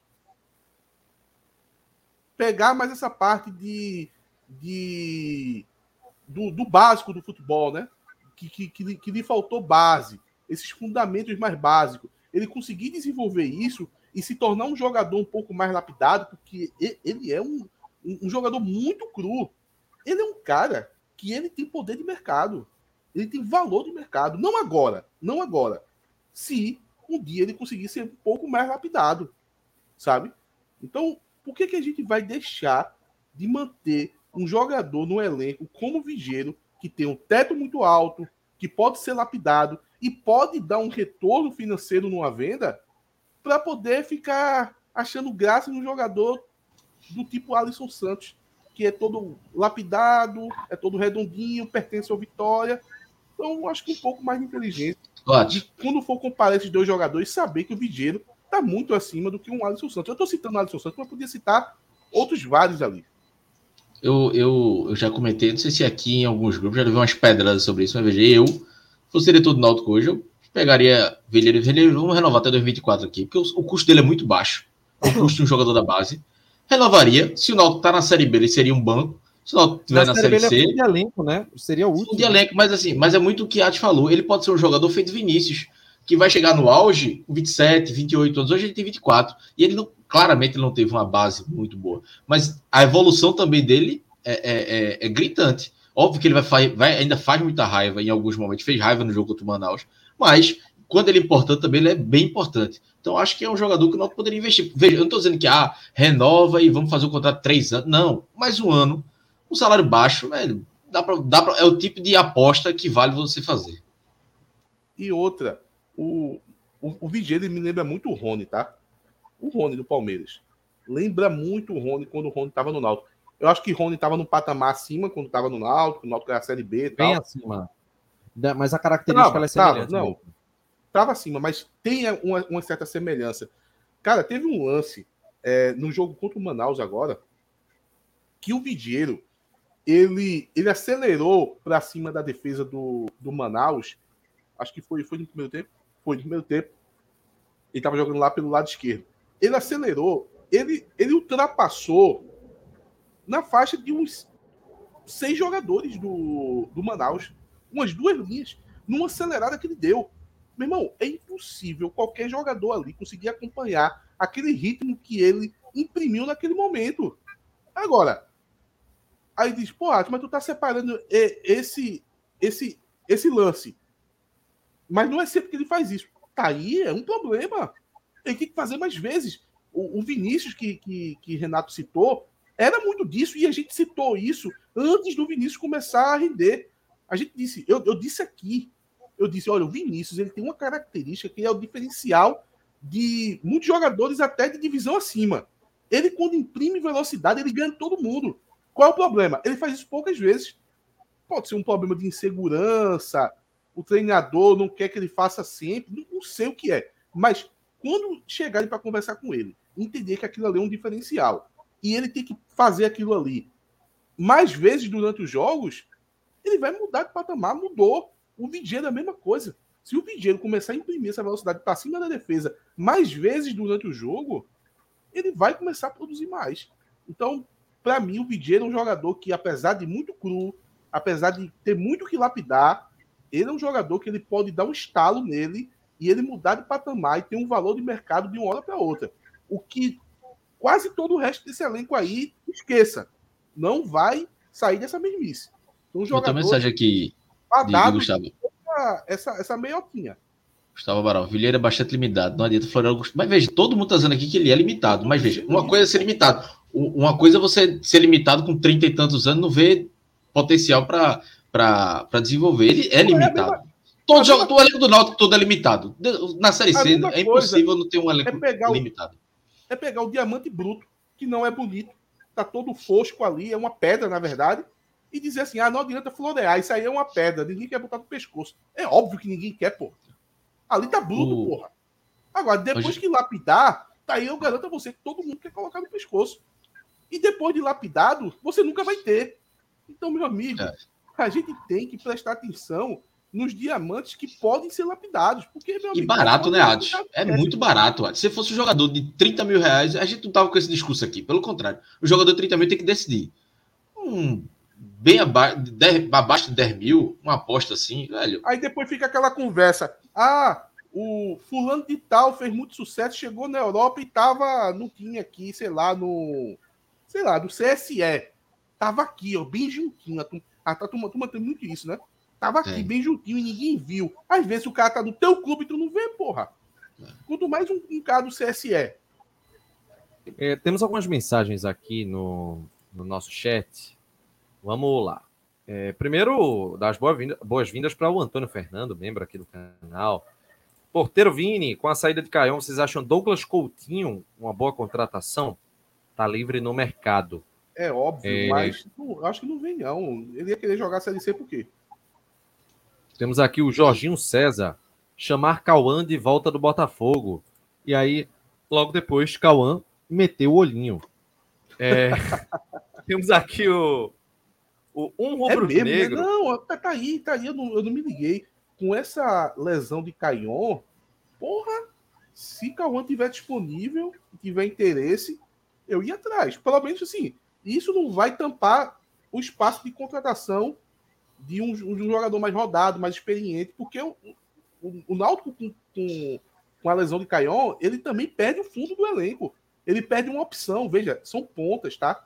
pegar mais essa parte de, de do, do básico do futebol, né? Que, que, que, que lhe faltou base, esses fundamentos mais básicos. Ele conseguir desenvolver isso e se tornar um jogador um pouco mais lapidado, porque ele é um, um jogador muito cru. Ele é um cara que ele tem poder de mercado. Ele tem valor de mercado. Não agora, não agora. Se um dia ele conseguir ser um pouco mais lapidado, sabe? Então, por que, que a gente vai deixar de manter um jogador no elenco como Vigeiro, que tem um teto muito alto, que pode ser lapidado e pode dar um retorno financeiro numa venda, para poder ficar achando graça no jogador do tipo Alisson Santos, que é todo lapidado, é todo redondinho, pertence ao Vitória. Então, acho que um pouco mais de inteligência. De, quando for comparar esses dois jogadores, saber que o Vigeiro está muito acima do que um Alisson Santos. Eu estou citando o Alisson Santos, mas podia citar outros vários ali. Eu, eu, eu já comentei, não sei se aqui em alguns grupos já levei umas pedradas sobre isso, mas veja, eu, se fosse diretor do Náutico hoje, eu pegaria Velheiro e vamos renovar até 2024 aqui, porque o, o, custo dele é muito baixo, o custo de um jogador da base. Renovaria, se o Náutico está na Série B, ele seria um banco, se o Náutico estiver na, na Série, série C... de elenco, né? Seria último. de elenco, mas assim, mas é muito o que a Ati falou, ele pode ser um jogador feito Vinícius, que vai chegar no auge com 27, 28 anos. Hoje ele tem 24. E ele não, claramente ele não teve uma base muito boa. Mas a evolução também dele é, é, é, é gritante. Óbvio que ele vai, vai, ainda faz muita raiva em alguns momentos. Fez raiva no jogo contra o Manaus. Mas quando ele é importante também, ele é bem importante. Então acho que é um jogador que não poderia investir. Veja, eu não estou dizendo que ah, renova e vamos fazer o contrato de três anos. Não, mais um ano. Um salário baixo, velho. Dá pra, dá pra, é o tipo de aposta que vale você fazer. E outra, o, o, o Vigília me lembra muito o Rony, tá? O Rony do Palmeiras. Lembra muito o Rony quando o Rony estava no Náutico. Eu acho que o Rony estava no patamar acima quando estava no Náutico, o Náutico era a Série B e Bem acima. Mas a característica ela é Tava, semelhante. não. Milton. Tava acima, mas tem uma, uma certa semelhança. Cara, teve um lance é, no jogo contra o Manaus agora que o Vidieiro ele, ele acelerou para cima da defesa do, do Manaus. Acho que foi, foi no primeiro tempo. Foi no primeiro tempo. Ele estava jogando lá pelo lado esquerdo. Ele acelerou, ele, ele ultrapassou na faixa de uns seis jogadores do, do Manaus. Umas duas linhas. Numa acelerada que ele deu. Meu irmão, é impossível qualquer jogador ali conseguir acompanhar aquele ritmo que ele imprimiu naquele momento. Agora, aí diz, pô, mas tu tá separando esse, esse, esse lance. Mas não é sempre que ele faz isso. Tá aí, é um problema. Tem que fazer mais vezes. O, o Vinícius, que, que, que Renato citou, era muito disso, e a gente citou isso antes do Vinícius começar a render. A gente disse, eu, eu disse aqui, eu disse, olha, o Vinícius ele tem uma característica que é o diferencial de muitos jogadores até de divisão acima. Ele, quando imprime velocidade, ele ganha todo mundo. Qual é o problema? Ele faz isso poucas vezes. Pode ser um problema de insegurança, o treinador não quer que ele faça sempre, não sei o que é. Mas quando chegarem para conversar com ele, entender que aquilo ali é um diferencial, e ele tem que fazer aquilo ali mais vezes durante os jogos, ele vai mudar de patamar, mudou. O Vidiano é a mesma coisa. Se o Vidiano começar a imprimir essa velocidade para cima da defesa mais vezes durante o jogo, ele vai começar a produzir mais. Então, para mim, o Vidiano é um jogador que, apesar de muito cru, apesar de ter muito que lapidar, ele é um jogador que ele pode dar um estalo nele e ele mudar de patamar e ter um valor de mercado de uma hora para outra. O que quase todo o resto desse elenco aí esqueça. Não vai sair dessa mesmice. Então, um jogador mensagem aqui de Gustavo. essa, essa, essa meioquinha. Gustavo Amaral, Vilheira é bastante limitado. Não adianta Floriano Augusto. Mas veja, todo mundo está dizendo aqui que ele é limitado. Mas veja, uma coisa é ser limitado. Uma coisa é você ser limitado com 30 e tantos anos, não ver potencial para desenvolver. Ele é limitado. Todo, jogo, todo elenco do Náutico todo é limitado. Na Série C é impossível não ter um elenco é pegar o- limitado. É pegar o diamante bruto, que não é bonito, tá todo fosco ali, é uma pedra, na verdade, e dizer assim: ah, não adianta florear, isso aí é uma pedra, ninguém quer botar no pescoço. É óbvio que ninguém quer, pô. Ali tá bruto, O- porra. Agora, depois Hoje- que lapidar, tá aí eu garanto a você que todo mundo quer colocar no pescoço. E depois de lapidado, você nunca vai ter. Então, meu amigo, É. a gente tem que prestar atenção nos diamantes que podem ser lapidados. Porque, meu E amigo, barato, né, Atos? É É, muito barato, Atos. Se fosse um jogador de 30 mil reais, a gente não tava com esse discurso aqui. Pelo contrário, o jogador de 30 mil tem que decidir. Um, bem abaixo de, 10, abaixo de 10 mil, uma aposta assim, velho. Aí depois fica aquela conversa. Ah, o fulano de tal fez muito sucesso, chegou na Europa e tava no time aqui, sei lá, no. Sei lá, do CSE. Tava aqui, ó, bem juntinho. A a turma, a turma tem muito isso, né? Tava aqui, Tem. bem juntinho e ninguém viu. Às vezes o cara tá no teu clube e tu não vê, porra. Quanto mais um, um cara do CSE. É, temos algumas mensagens aqui no, no nosso chat. Vamos lá. É, primeiro, dar as boas-vindas boas para o Antônio Fernando, membro aqui do canal. Porteiro Vini, com a saída de Caião, vocês acham Douglas Coutinho uma boa contratação? Tá livre no mercado. É óbvio, É. mas não, acho que não vem, não. Ele ia querer jogar a Série C por quê? Temos aqui o Jorginho César, chamar Cauã de volta do Botafogo. E aí, logo depois, Cauã meteu o olhinho. É, temos aqui o, o um É rubro né? negro. Não, tá tá aí, tá aí, eu não, eu não me liguei. Com essa lesão de Caion, porra, se Cauã tiver disponível, tiver interesse, eu ia atrás. Pelo menos assim, isso não vai tampar o espaço de contratação de um, de um jogador mais rodado, mais experiente, porque o, o, o Náutico com, com, com a lesão de Caion, ele também perde o fundo do elenco. Ele perde uma opção, veja, são pontas, tá?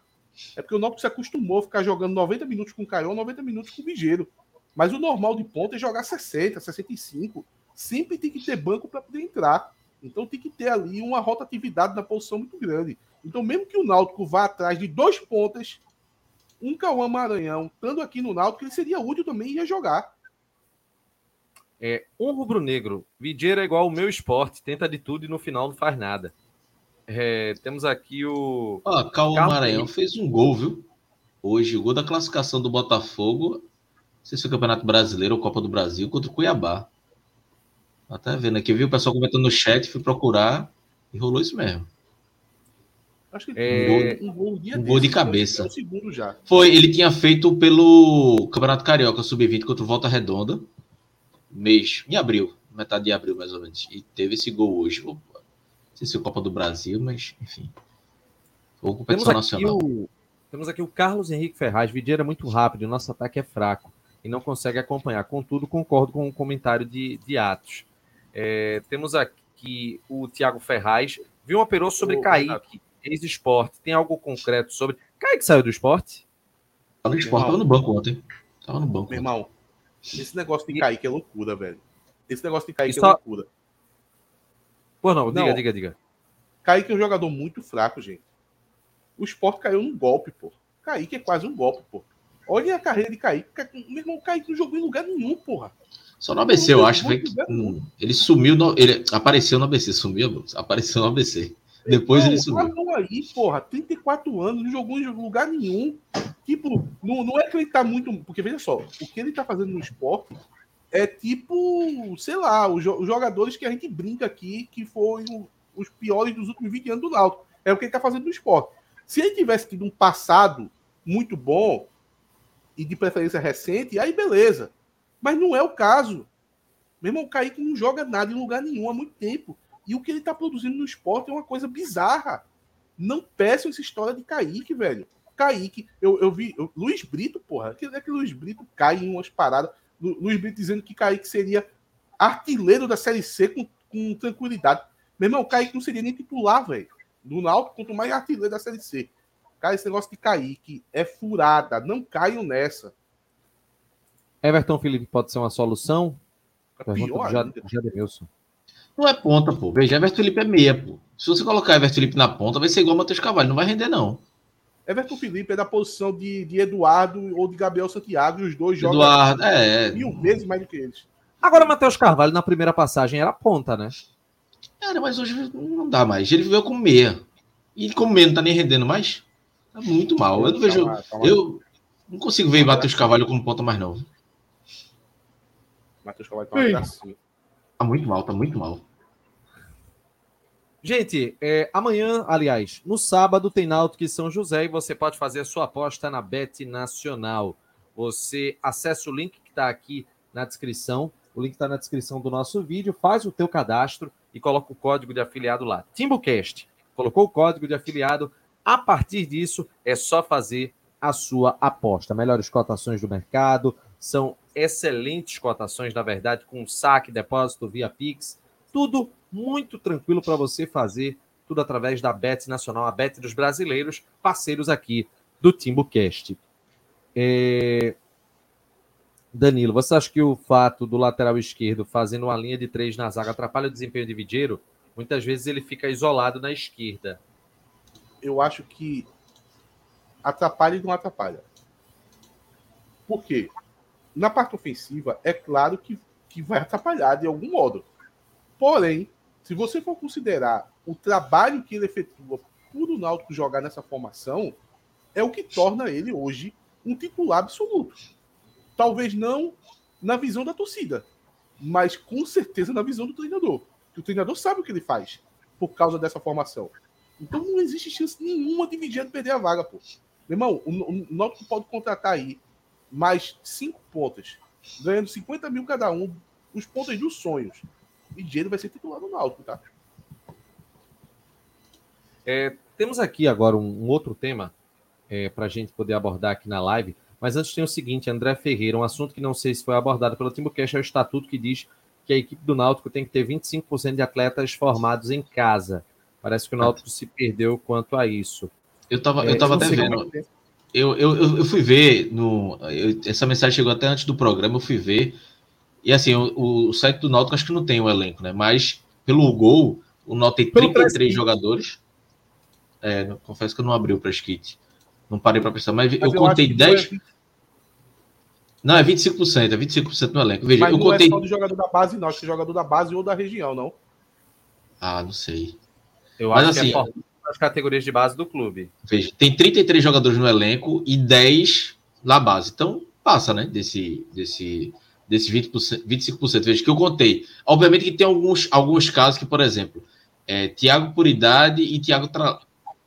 É porque o Náutico se acostumou a ficar jogando 90 minutos com Caion, 90 minutos com Vigeiro. Mas o normal de ponta é jogar 60, 65. Sempre tem que ter banco para poder entrar. Então tem que ter ali uma rotatividade na posição muito grande. Então, mesmo que o Náutico vá atrás de dois pontas, um Cauã Maranhão, estando aqui no Náutico, ele seria útil também e ia jogar. É, um rubro-negro. Vidieiro é igual o meu esporte, tenta de tudo e no final não faz nada. É, temos aqui o. Ó, Cauã Maranhão fez um gol, viu? Hoje, o gol da classificação do Botafogo sei se foi Campeonato Brasileiro ou Copa do Brasil, contra o Cuiabá. Até vendo aqui, viu o pessoal comentando no chat, fui procurar e rolou isso mesmo. Acho que É, um gol, um dia um gol de cabeça. É. Foi, ele tinha feito pelo Campeonato Carioca Sub-20 contra o Volta Redonda, mês, em abril, metade de abril mais ou menos. E teve esse gol hoje. Não sei se é Copa do Brasil, mas enfim. Ou Temos competição aqui, nacional. o, temos aqui o Carlos Henrique Ferraz. Videira é muito rápido, nosso ataque é fraco e não consegue acompanhar. Contudo, concordo com o comentário de, de Atos. É, temos aqui o Tiago Ferraz. Viu uma perou sobre Ô, Kaique, ex-esporte. Tem algo concreto sobre. Kaique saiu do esporte? Tava no esporte, tava no banco ontem. Tava no banco. Meu irmão, esse negócio de Kaique é loucura, velho. Esse negócio de Kaique E só- é loucura. Pô, não, diga, Não. diga, diga. Kaique é um jogador muito fraco, gente. O esporte caiu num golpe, pô. Kaique é quase um golpe, pô. Olha a carreira de Kaique. Meu irmão, Kaique não jogou em lugar nenhum, porra. Só no ABC, eu acho. que- hum, ele sumiu, no- ele apareceu no ABC, sumiu, apareceu no ABC. Depois ele sumiu. ah, não aí, porra, 34 anos, não jogou em lugar nenhum. Tipo, não, não é que ele tá muito. Porque veja só, o que ele tá fazendo no esporte é tipo, sei lá, os, jo- os jogadores que a gente brinca aqui, que foram os piores dos últimos 20 anos do Náutico. É o que ele tá fazendo no esporte. Se ele tivesse tido um passado muito bom, e de preferência recente, aí beleza. Mas não é o caso. Meu irmão, o Kaique não joga nada em lugar nenhum há muito tempo. E o que ele tá produzindo no esporte é uma coisa bizarra. Não peçam essa história de Kaique, velho. Kaique, eu, eu vi. eu- Luiz Brito, porra. Que é que Luiz Brito cai em umas paradas. Lu- Luiz Brito dizendo que Kaique seria artilheiro da Série C com, com tranquilidade. Meu irmão, o Kaique não seria nem titular, velho. Do Náutico, quanto mais artilheiro da Série C. Cara, esse negócio de Kaique é furada. Não caiam nessa. Everton Felipe pode ser uma solução? Pergunta Pior do Jad-. Jademilson. Não é ponta, pô. Veja, Everton Felipe é meia, pô. Se você colocar Everton Felipe na ponta, vai ser igual o Matheus Carvalho, não vai render, não. Everton Felipe é da posição de, de Eduardo ou de Gabriel Santiago e os dois jogam Eduardo, é, é. mil vezes mais do que eles. Agora, Matheus Carvalho, na primeira passagem, era ponta, né? Cara, mas hoje não dá mais. Ele veio como meia. E como meia não tá nem rendendo mais, tá muito mal. Eu não vejo. Calma, calma. Eu não consigo ver Matheus Carvalho como ponta mais, não. Matheus Carvalho tá uma gracinha. Tá muito mal, tá muito mal. Gente, é, amanhã, aliás, no sábado tem Náutico e São José e você pode fazer a sua aposta na Bet Nacional. Você acessa o link que está aqui na descrição. O link está na descrição do nosso vídeo. Faz o teu cadastro e coloca o código de afiliado lá. TimbuCast. Colocou o código de afiliado. A partir disso, é só fazer a sua aposta. Melhores cotações do mercado. São excelentes cotações, na verdade, com saque, depósito via Pix. Tudo muito tranquilo para você fazer tudo através da Bet Nacional, a Bet dos brasileiros, parceiros aqui do TimbuCast. É... Danilo, você acha que o fato do lateral esquerdo fazendo uma linha de três na zaga atrapalha o desempenho de Vidiero? Muitas vezes ele fica isolado na esquerda. Eu acho que atrapalha e não atrapalha. Por quê? Na parte ofensiva, é claro que, que vai atrapalhar de algum modo. Porém, se você for considerar o trabalho que ele efetua por o Náutico jogar nessa formação, é o que torna ele hoje um titular absoluto. Talvez não na visão da torcida, mas com certeza na visão do treinador. Que o treinador sabe o que ele faz por causa dessa formação. Então não existe chance nenhuma de Vigiano perder a vaga, pô. Meu irmão, o, o Náutico pode contratar aí mais cinco pontas, ganhando 50 mil cada um, os pontos dos sonhos. E dinheiro vai ser titular no Náutico, tá? É, temos aqui agora um, um outro tema é, para a gente poder abordar aqui na live, mas antes tem o seguinte, André Ferreira, um assunto que não sei se foi abordado pelo Timbucast, é o estatuto que diz que a equipe do Náutico tem que ter 25% de atletas formados em casa. Parece que o Náutico se perdeu quanto a isso. Eu tava, É, eu tava não até vendo. Eu, eu, eu eu fui ver no. eu- essa mensagem chegou até antes do programa, eu fui ver. E assim, o, o site do Náutico acho que não tem o elenco, né? Mas pelo gol, o Náutico tem Pelo 33 press kit. jogadores. É, não- confesso que eu não abri o press kit. Não parei para pensar, mas, Mas eu acho contei que 10. Não é, Não, é 25%, é 25% no elenco. Veja, mas eu não contei. é só do jogador da base, não. Acho que é jogador da base ou da região, não. Ah, não sei. Eu Mas acho assim- que é formado nas categorias de base do clube. Tem 33 jogadores no elenco e 10 na base. Então, passa, né? Desse, desse, desse 20%, 25%. Veja que eu contei. Obviamente que tem alguns, alguns casos que, por exemplo, é, Tiago Puridade e Tiago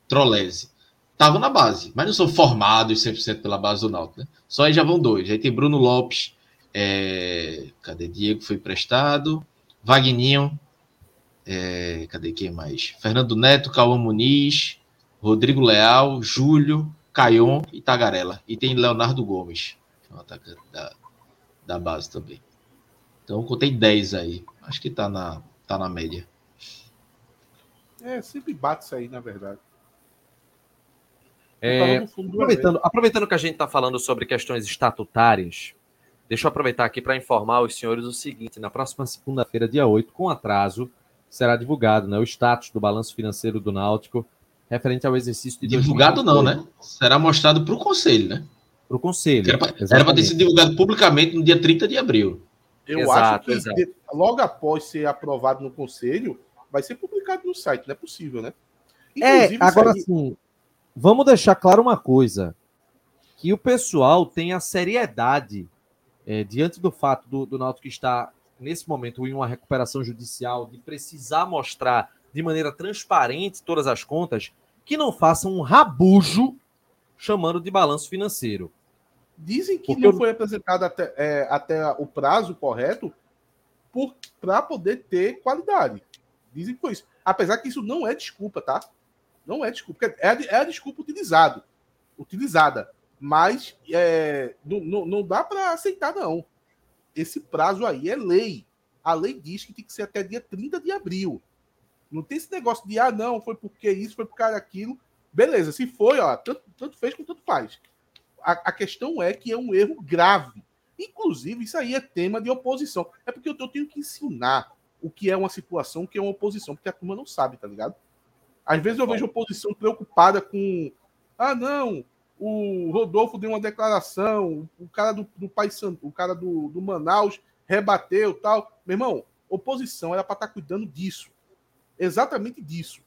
Trolese estavam na base, mas não são formados 100% pela base do Náutico, né? Só aí já vão dois. Aí tem Bruno Lopes, é... cadê Diego? Foi emprestado. Vagninho, é... cadê quem mais? Fernando Neto, Cauã Muniz, Rodrigo Leal, Júlio, Caion e Tagarela. E tem Leonardo Gomes, que é um atacante da, da base também. Então, contei 10 aí. Acho que tá na, tá na média. É, sempre bate isso aí, na verdade. É, aproveitando, aproveitando que a gente está falando sobre questões estatutárias, deixa eu aproveitar aqui para informar os senhores o seguinte: na próxima segunda-feira, dia 8, com atraso, será divulgado né, o status do balanço financeiro do Náutico referente ao exercício de. Divulgado 2022. não, né? Será mostrado para o Conselho, né? Para o Conselho. Era para ter sido divulgado publicamente no dia 30 de abril. Eu exato, acho que exato. logo após ser aprovado no Conselho, vai ser publicado no site, não é possível, né? É, Inclusive, é, agora aí... sim, vamos deixar claro uma coisa: que o pessoal tem a seriedade é, diante do fato do, do Náutico estar, nesse momento, em uma recuperação judicial, de precisar mostrar de maneira transparente todas as contas, que não façam um rabujo chamando de balanço financeiro. Dizem que Porque não foi apresentado até, é, até o prazo correto para poder ter qualidade. Dizem que foi isso. Apesar que isso não é desculpa, tá? Não é desculpa. É a, é a desculpa utilizado, utilizada. Mas é, não, não, não dá para aceitar, não. Esse prazo aí é lei. A lei diz que tem que ser até dia 30 de abril. Não tem esse negócio de, ah, não, foi porque isso, foi por causa daquilo. Beleza, se foi, ó, tanto, tanto fez como tanto faz. A, a, questão é que é um erro grave. Inclusive, isso aí é tema de oposição. É porque eu, eu tenho que ensinar o que é uma situação, o que é uma oposição, porque a turma não sabe, tá ligado? Às vezes eu vejo oposição preocupada com. Ah, não, o Rodolfo deu uma declaração, o cara do, do Pai Santo, o cara do, do Manaus rebateu tal. Meu irmão, oposição era para estar tá cuidando disso. Exatamente disso.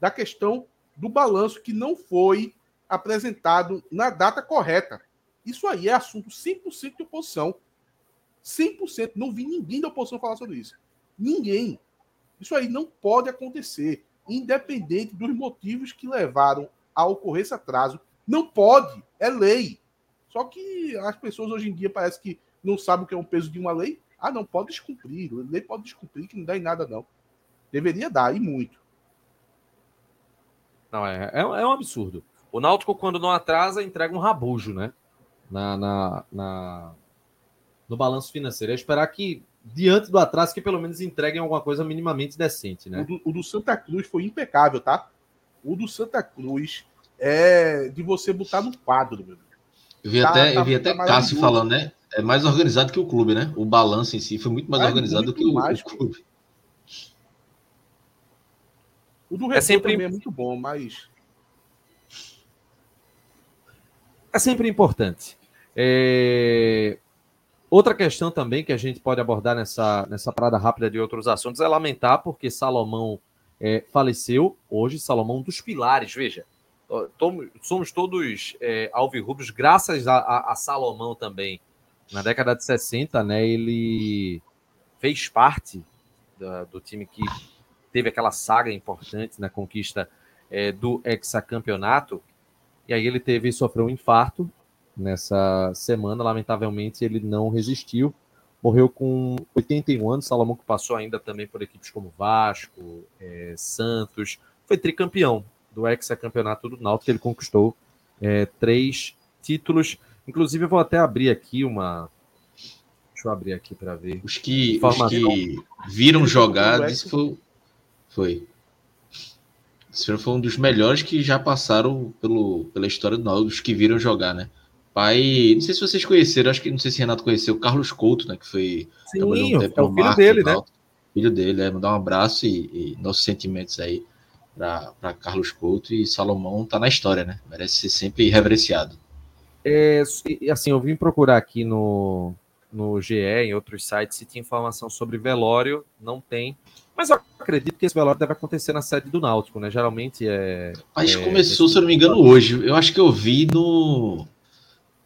Da questão do balanço que não foi apresentado na data correta. Isso aí é assunto 100% de oposição. 100%. Não vi ninguém da oposição falar sobre isso. Ninguém. Isso aí não pode acontecer independente dos motivos que levaram a ocorrer esse atraso. Não pode, é lei. Só que as pessoas hoje em dia parece que não sabem o que é o peso de uma lei. Ah, não, pode descumprir. Lei pode descumprir, que não dá em nada, não. Deveria dar, e muito. Não, é, é, é um absurdo. O Náutico, quando não atrasa, entrega um rabujo, né? Na, na, na, no balanço financeiro. É esperar que diante do atraso, que pelo menos entreguem alguma coisa minimamente decente, né? O do, o do, Santa Cruz foi impecável, tá? O do Santa Cruz é de você botar no quadro, meu Eu vi tá, até, tá, eu vi até tá Cássio falando, né? É mais organizado que o clube, né? O balanço em si foi muito mais é organizado muito que o, mais, o clube. O do é sempre também é muito bom, mas é sempre importante. É... Outra questão também que a gente pode abordar nessa, nessa parada rápida de outros assuntos é lamentar porque Salomão é, faleceu hoje. Salomão, um dos pilares, veja, somos todos é, alvirrubros, graças a, a, a, Salomão também. Na década de 60, né, ele fez parte da, do time que teve aquela saga importante na conquista é, do hexacampeonato. E aí ele teve sofreu um infarto nessa semana. Lamentavelmente, ele não resistiu. Morreu com 81 anos. Salomão, que passou ainda também por equipes como Vasco, é, Santos. Foi tricampeão do ex-campeonato do Náutico. Ele conquistou é, três títulos. Inclusive, eu vou até abrir aqui uma. Deixa eu abrir aqui para ver. Os que, os que viram jogar, disse foi. Foi. Esse foi um dos melhores que já passaram pelo, pela história do Náutico, os que viram jogar, né? pai. Não sei se vocês conheceram, acho que não sei se Renato conheceu o Carlos Couto, né? Que foi. Sim, um tempo é o filho dele, né? Filho dele, é. Mandar um abraço e, e nossos sentimentos aí para Carlos Couto e Salomão tá na história, né? Merece ser sempre reverenciado. É, assim, eu vim procurar aqui no, no GE, em outros sites, se tinha informação sobre velório, não tem. Mas eu acredito que esse velório deve acontecer na sede do Náutico, né? Geralmente é. Mas é, começou, se eu não me engano, hoje. Eu acho que eu vi no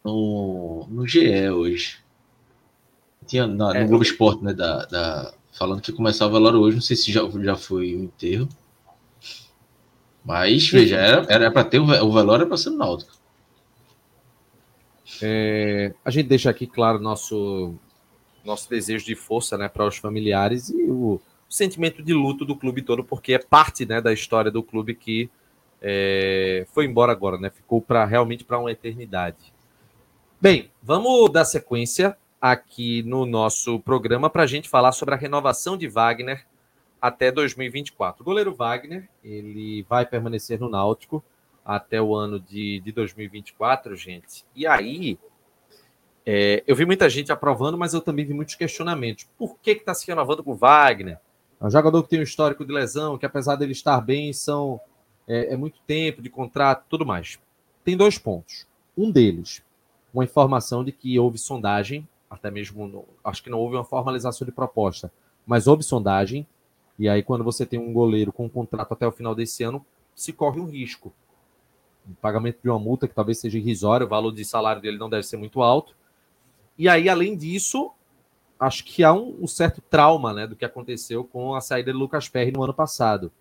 no, no GE hoje. Tinha na, no é, Globo Esporte, né? Da, da, falando que começava o velório hoje. Não sei se já, já foi o enterro. Mas, veja, era para ter o, o velório era para ser no Náutico. É, a gente deixa aqui claro nosso nosso desejo de força, né, para os familiares e o, o, sentimento de luto do clube todo, porque é parte, né, da história do clube que é, foi embora agora, né? Ficou para realmente para uma eternidade. Bem, vamos dar sequência aqui no nosso programa para a gente falar sobre a renovação de Wagner até 2024. O goleiro Wagner ele vai permanecer no Náutico até o ano de, de 2024, gente. E aí, é, eu vi muita gente aprovando, mas eu também vi muitos questionamentos. Por que está se renovando com o Wagner? É um jogador que tem um histórico de lesão, que apesar dele estar bem, são é, é muito tempo de contrato, tudo mais. Tem dois pontos. Um deles, uma informação de que houve sondagem, até mesmo, acho que não houve uma formalização de proposta, mas houve sondagem. E aí, quando você tem um goleiro com um contrato até o final desse ano, se corre um risco. O pagamento de uma multa que talvez seja irrisório, o valor de salário dele não deve ser muito alto. E aí, além disso, acho que há um, um certo trauma né, do que aconteceu com a saída de Lucas Perry no ano passado.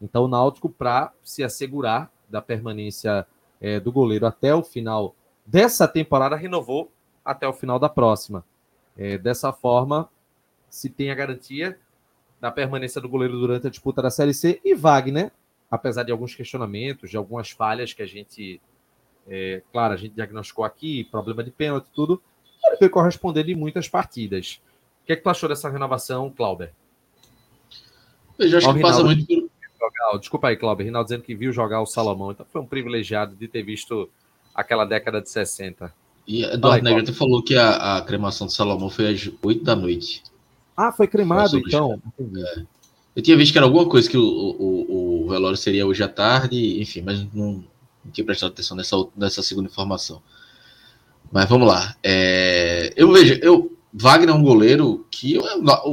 Então, o Náutico, para se assegurar da permanência é, do goleiro até o final dessa temporada, renovou até o final da próxima. É, dessa forma, se tem a garantia da permanência do goleiro durante a disputa da Série C e Wagner, apesar de alguns questionamentos, de algumas falhas que a gente, é, claro, a gente diagnosticou aqui, problema de pênalti, tudo, ele foi correspondendo em muitas partidas. O que é que tu achou dessa renovação, Clauber? Eu já acho que passa muito jogar. Desculpa aí, Cláudio. Rinaldo dizendo que viu jogar o Salomão. Então foi um privilegiado de ter visto aquela década de 60. E Eduardo Negrete falou que a, a, cremação do Salomão foi às 8 da noite. Ah, foi cremado, então. É. Eu tinha visto que era alguma coisa que o, o, o velório seria hoje à tarde, enfim, mas não, não tinha prestado atenção nessa, nessa segunda informação. Mas vamos lá. É, eu vejo, eu, Wagner é um goleiro que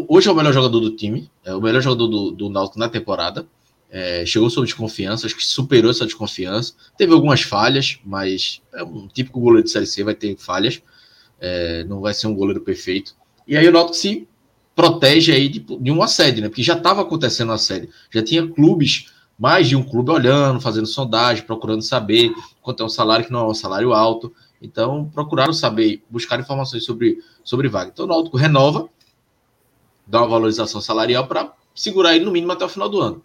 hoje é o melhor jogador do time, é o melhor jogador do, do Náutico na temporada é, chegou sob desconfiança, acho que superou essa desconfiança. Teve algumas falhas, mas é um típico goleiro de Série C, vai ter falhas. É, não vai ser um goleiro perfeito. E aí o Náutico se protege aí de, de um assédio, né? Porque já estava acontecendo um assédio. Já tinha clubes, mais de um clube olhando, fazendo sondagem, procurando saber quanto é um salário que não é um salário alto. Então, procuraram saber, buscar informações sobre, sobre vaga. Então, o Náutico renova, dá uma valorização salarial para segurar ele no mínimo até o final do ano.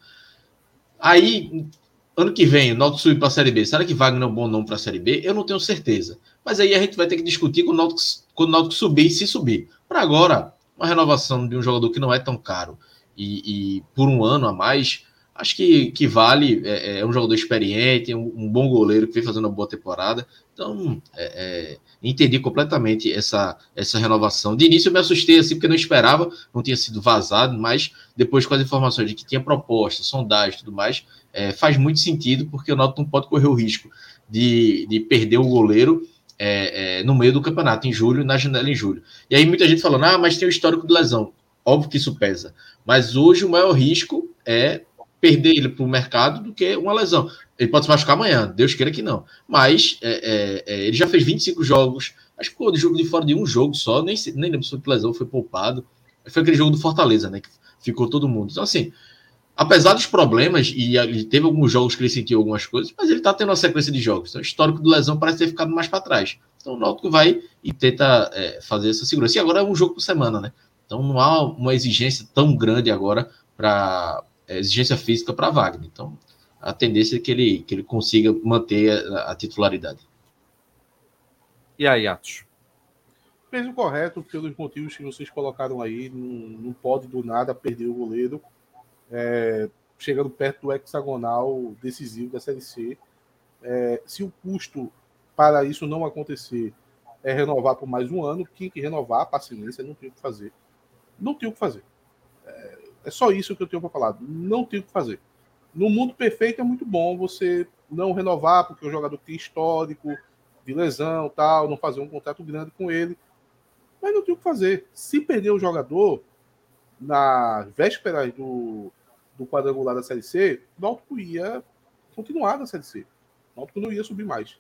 Aí, ano que vem, o Náutico subir para a Série B. Será que Wagner é um bom nome para a Série B? Eu não tenho certeza. Mas aí a gente vai ter que discutir quando o Náutico, quando o Náutico subir, se subir. Para agora, uma renovação de um jogador que não é tão caro e, e por um ano a mais, acho que, que vale. É, é um jogador experiente, um, um, bom goleiro que vem fazendo uma boa temporada. Então, é, é, entendi completamente essa, essa renovação. De início eu me assustei assim, porque não esperava, não tinha sido vazado, mas depois com as informações de que tinha proposta, sondagem e tudo mais, é, faz muito sentido, porque o Náutico não pode correr o risco de, de perder o goleiro é, é, no meio do campeonato, em julho, na janela em julho. E aí muita gente falando, ah, mas tem o histórico de lesão. Óbvio que isso pesa. Mas hoje o maior risco é perder ele para o mercado do que uma lesão. Ele pode se machucar amanhã, Deus queira que não. Mas é, é, é ele já fez 25 jogos, acho que o jogo de fora de um jogo só, nem, nem lembro se lesão foi poupado. Foi aquele jogo do Fortaleza, né? Que ficou todo mundo. Então, assim, apesar dos problemas, e ele teve alguns jogos que ele sentiu algumas coisas, mas ele está tendo uma sequência de jogos. Então, o histórico de lesão parece ter ficado mais para trás. Então, o Náutico vai e tenta é, fazer essa segurança. E agora é um jogo por semana, né? Então, não há uma exigência tão grande agora para é, exigência física para Wagner. Então, a tendência é que ele, que ele consiga manter a, a titularidade. E aí, Atos? Fez o correto pelos motivos que vocês colocaram aí. Não, não pode do nada perder o goleiro. É, chegando perto do hexagonal decisivo da Série C. É, se o custo para isso não acontecer é renovar por mais um ano, tinha que renovar, paciência, não tem o que fazer. Não tem o que fazer. É, é só isso que eu tenho para falar. Não tem o que fazer. No mundo perfeito é muito bom você não renovar, porque o jogador tem histórico de lesão, tal, não fazer um contrato grande com ele. Mas não tem o que fazer. Se perder o jogador na véspera do, do quadrangular da Série C, o Náutico ia continuar na Série C. O Náutico não ia subir mais.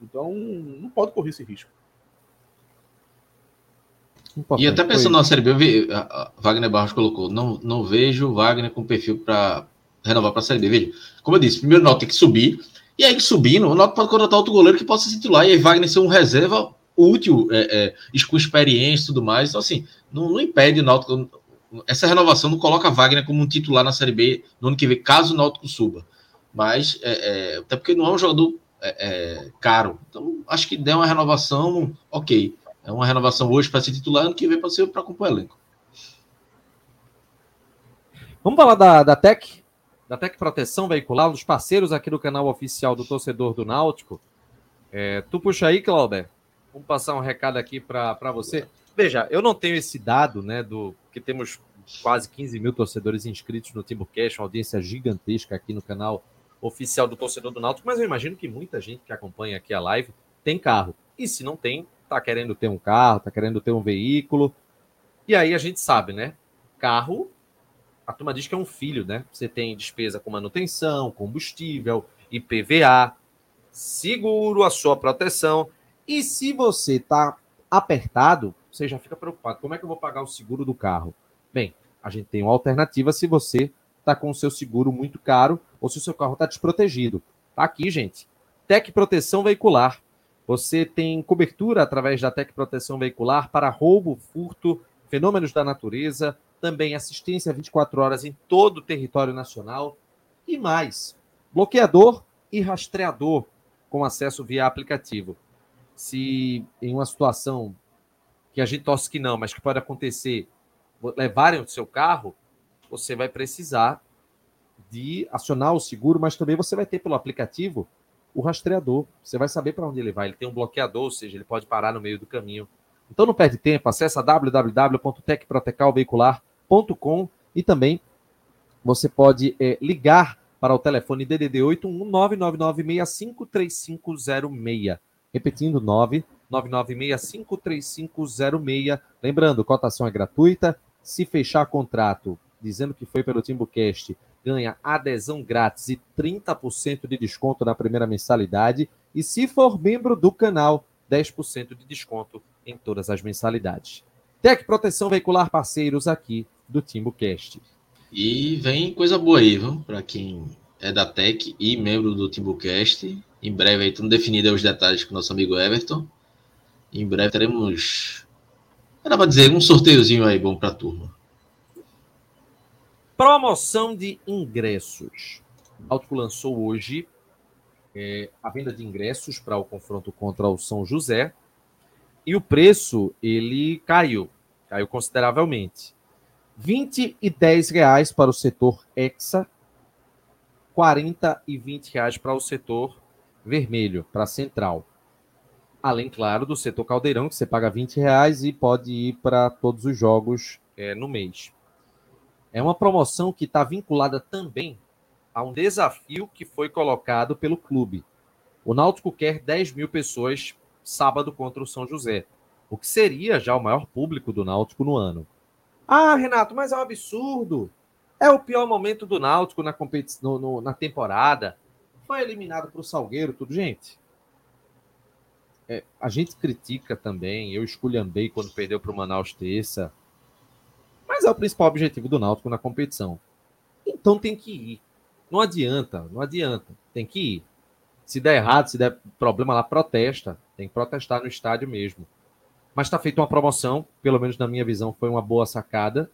Então, não pode correr esse risco. Importante. E até pensando na Série B, eu vi, Wagner Barros colocou, não, não vejo Wagner com perfil para renovar para a Série B. Veja, como eu disse, primeiro o Náutico tem que subir, e aí subindo, o Náutico pode contratar outro goleiro que possa se titular, e aí Wagner ser um reserva útil, é, é, com experiência e tudo mais. Então, assim, não, não impede o Náutico. Essa renovação não coloca Wagner como um titular na Série B no ano que vem, caso o Náutico suba. Mas, é, é, até porque não é um jogador é, é, caro. Então, acho que der uma renovação, ok. É uma renovação hoje para ser titular, ano que vem para ser para compor elenco. Vamos falar da, da Tech, da Tech Proteção Veicular, dos parceiros aqui do canal oficial do torcedor do Náutico. É, tu puxa aí, Clauber. Vamos passar um recado aqui para você. Veja, eu não tenho esse dado, né, do que temos quase 15 mil torcedores inscritos no Timbucast, uma audiência gigantesca aqui no canal oficial do torcedor do Náutico, mas eu imagino que muita gente que acompanha aqui a live tem carro. E se não tem, tá querendo ter um carro, tá querendo ter um veículo. E aí a gente sabe, né? Carro, a turma diz que é um filho, né? Você tem despesa com manutenção, combustível, IPVA, seguro, a sua proteção. E se você tá apertado, você já fica preocupado. Como é que eu vou pagar o seguro do carro? Bem, a gente tem uma alternativa se você está com o seu seguro muito caro ou se o seu carro está desprotegido. Tá aqui, gente. Tec Proteção Veicular. Você tem cobertura através da Tec Proteção Veicular para roubo, furto, fenômenos da natureza, também assistência 24 horas em todo o território nacional e mais. Bloqueador e rastreador com acesso via aplicativo. Se em uma situação que a gente torce que não, mas que pode acontecer, levarem o seu carro, você vai precisar de acionar o seguro, mas também você vai ter pelo aplicativo o rastreador. Você vai saber para onde ele vai. Ele tem um bloqueador, ou seja, ele pode parar no meio do caminho. Então não perde tempo, acessa www.tecprotecalveicular.com e também você pode é, ligar para o telefone DDD 81999653506. Repetindo, 999653506. Lembrando, cotação é gratuita. Se fechar contrato dizendo que foi pelo Timbucast ganha adesão grátis e 30% de desconto na primeira mensalidade. E se for membro do canal, 10% de desconto em todas as mensalidades. Tec Proteção Veicular parceiros aqui do TimbuCast. E vem coisa boa aí, viu? Para quem é da Tec e membro do TimbuCast. Em breve aí estão definidos os detalhes com nosso amigo Everton. Em breve teremos, era para dizer, um sorteiozinho aí bom para a turma. Promoção de ingressos. O Náutico lançou hoje é, a venda de ingressos para o confronto contra o São José e o preço ele caiu, caiu consideravelmente. 20 e 10 reais para o setor Hexa, 40 e 20 reais para o setor vermelho, para a central. Além, claro, do setor caldeirão, que você paga 20 reais e pode ir para todos os jogos é, no mês. É uma promoção que está vinculada também a um desafio que foi colocado pelo clube. O Náutico quer 10 mil pessoas sábado contra o São José, o que seria já o maior público do Náutico no ano. Ah, Renato, mas é um absurdo. É o pior momento do Náutico na, competição, no, na temporada. Foi eliminado para o Salgueiro, tudo. Gente, é, a gente critica também. Eu esculhambei quando perdeu para o Manaus terça mas é o principal objetivo do Náutico na competição. Então tem que ir. Não adianta, não adianta. Tem que ir. Se der errado, se der problema lá, protesta. Tem que protestar no estádio mesmo. Mas está feita uma promoção, pelo menos na minha visão, foi uma boa sacada.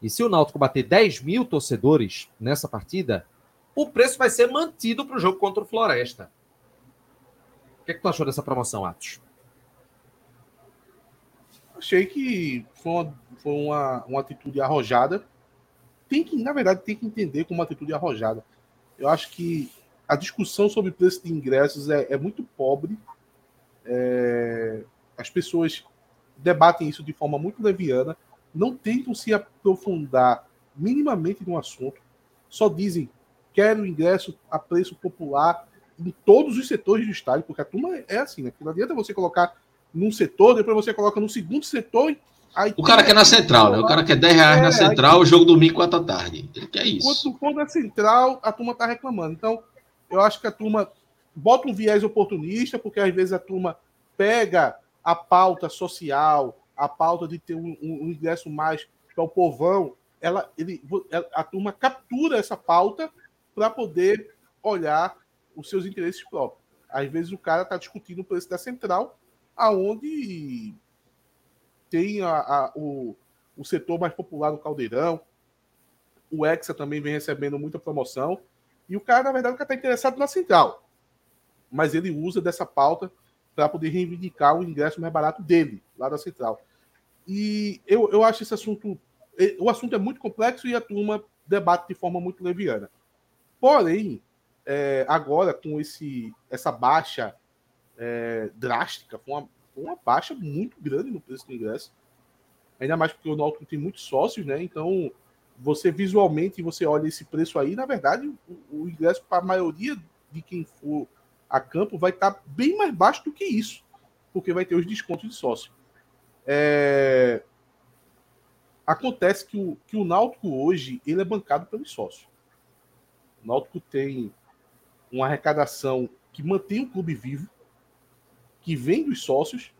E se o Náutico bater 10 mil torcedores nessa partida, o preço vai ser mantido para o jogo contra o Floresta. Que, é que tu achou dessa promoção, Atos? Achei que foi uma, foi uma, uma atitude arrojada. Tem que, na verdade, tem que entender como uma atitude arrojada. Eu acho que a discussão sobre preço de ingressos é, é muito pobre. É, as pessoas debatem isso de forma muito leviana, não tentam se aprofundar minimamente no assunto, só dizem quero ingresso a preço popular em todos os setores do estádio, porque a turma é assim, né? Não adianta você colocar num setor, depois você coloca no segundo setor. Aí o cara quer na central, né? O cara quer 10 reais é, na central, o jogo domingo, 4 da tarde. Ele quer isso. Quando for na central, a turma tá reclamando. Então, eu acho que a turma bota um viés oportunista, porque às vezes a turma pega a pauta social, a pauta de ter um, um ingresso mais para o povão, ela, ele, a turma captura essa pauta para poder olhar os seus interesses próprios. Às vezes o cara está discutindo o preço da central, aonde tem a, a, o, o setor mais popular do Caldeirão, o Hexa também vem recebendo muita promoção, e o cara, na verdade, está interessado na central. Mas ele usa dessa pauta para poder reivindicar o ingresso mais barato dele, lá da central. E eu, eu acho esse assunto. O assunto é muito complexo e a turma debate de forma muito leviana. Porém, é, agora, com esse, essa baixa é, drástica, foi uma, uma baixa muito grande no preço do ingresso. Ainda mais porque o Náutico tem muitos sócios, né? Então, você visualmente você olha esse preço aí, na verdade, o, o ingresso para a maioria de quem for a campo vai estar tá bem mais baixo do que isso, porque vai ter os descontos de sócio. É... Acontece que o, que o Náutico hoje ele é bancado pelos sócios. O Náutico tem uma arrecadação que mantém o clube vivo, que vem dos sócios,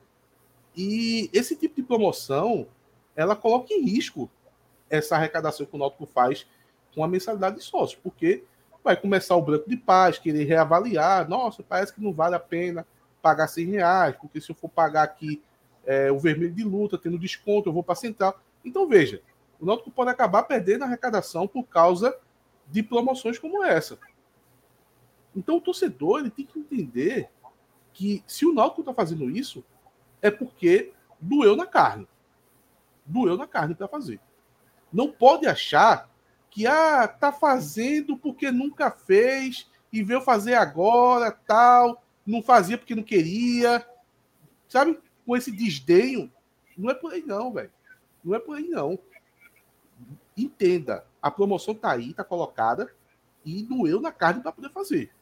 e esse tipo de promoção ela coloca em risco essa arrecadação que o Náutico faz com a mensalidade de sócios, porque vai começar o Branco de Paz, querer reavaliar, nossa, parece que não vale a pena pagar 100 reais, porque se eu for pagar aqui é, o vermelho de luta, tendo desconto, eu vou para central. Então, veja, o Náutico pode acabar perdendo a arrecadação por causa de promoções como essa. Então, o torcedor ele tem que entender que se o Náutico está fazendo isso, é porque doeu na carne. Doeu na carne para fazer. Não pode achar que ah, tá fazendo porque nunca fez e veio fazer agora, tal, não fazia porque não queria. Sabe? Com esse desdenho, não é por aí não, velho. Não é por aí não. Entenda, a promoção tá aí, tá colocada e doeu na carne para poder fazer.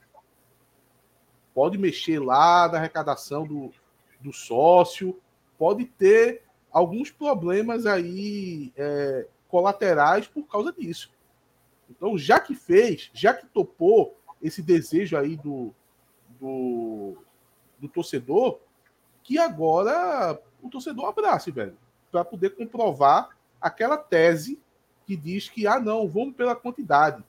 Pode mexer lá na arrecadação do, do sócio, pode ter alguns problemas aí é, colaterais por causa disso. Então, já que fez, já que topou esse desejo aí do, do, do torcedor, que agora o torcedor abrace, velho, para poder comprovar aquela tese que diz que, ah, não, vamos pela quantidade.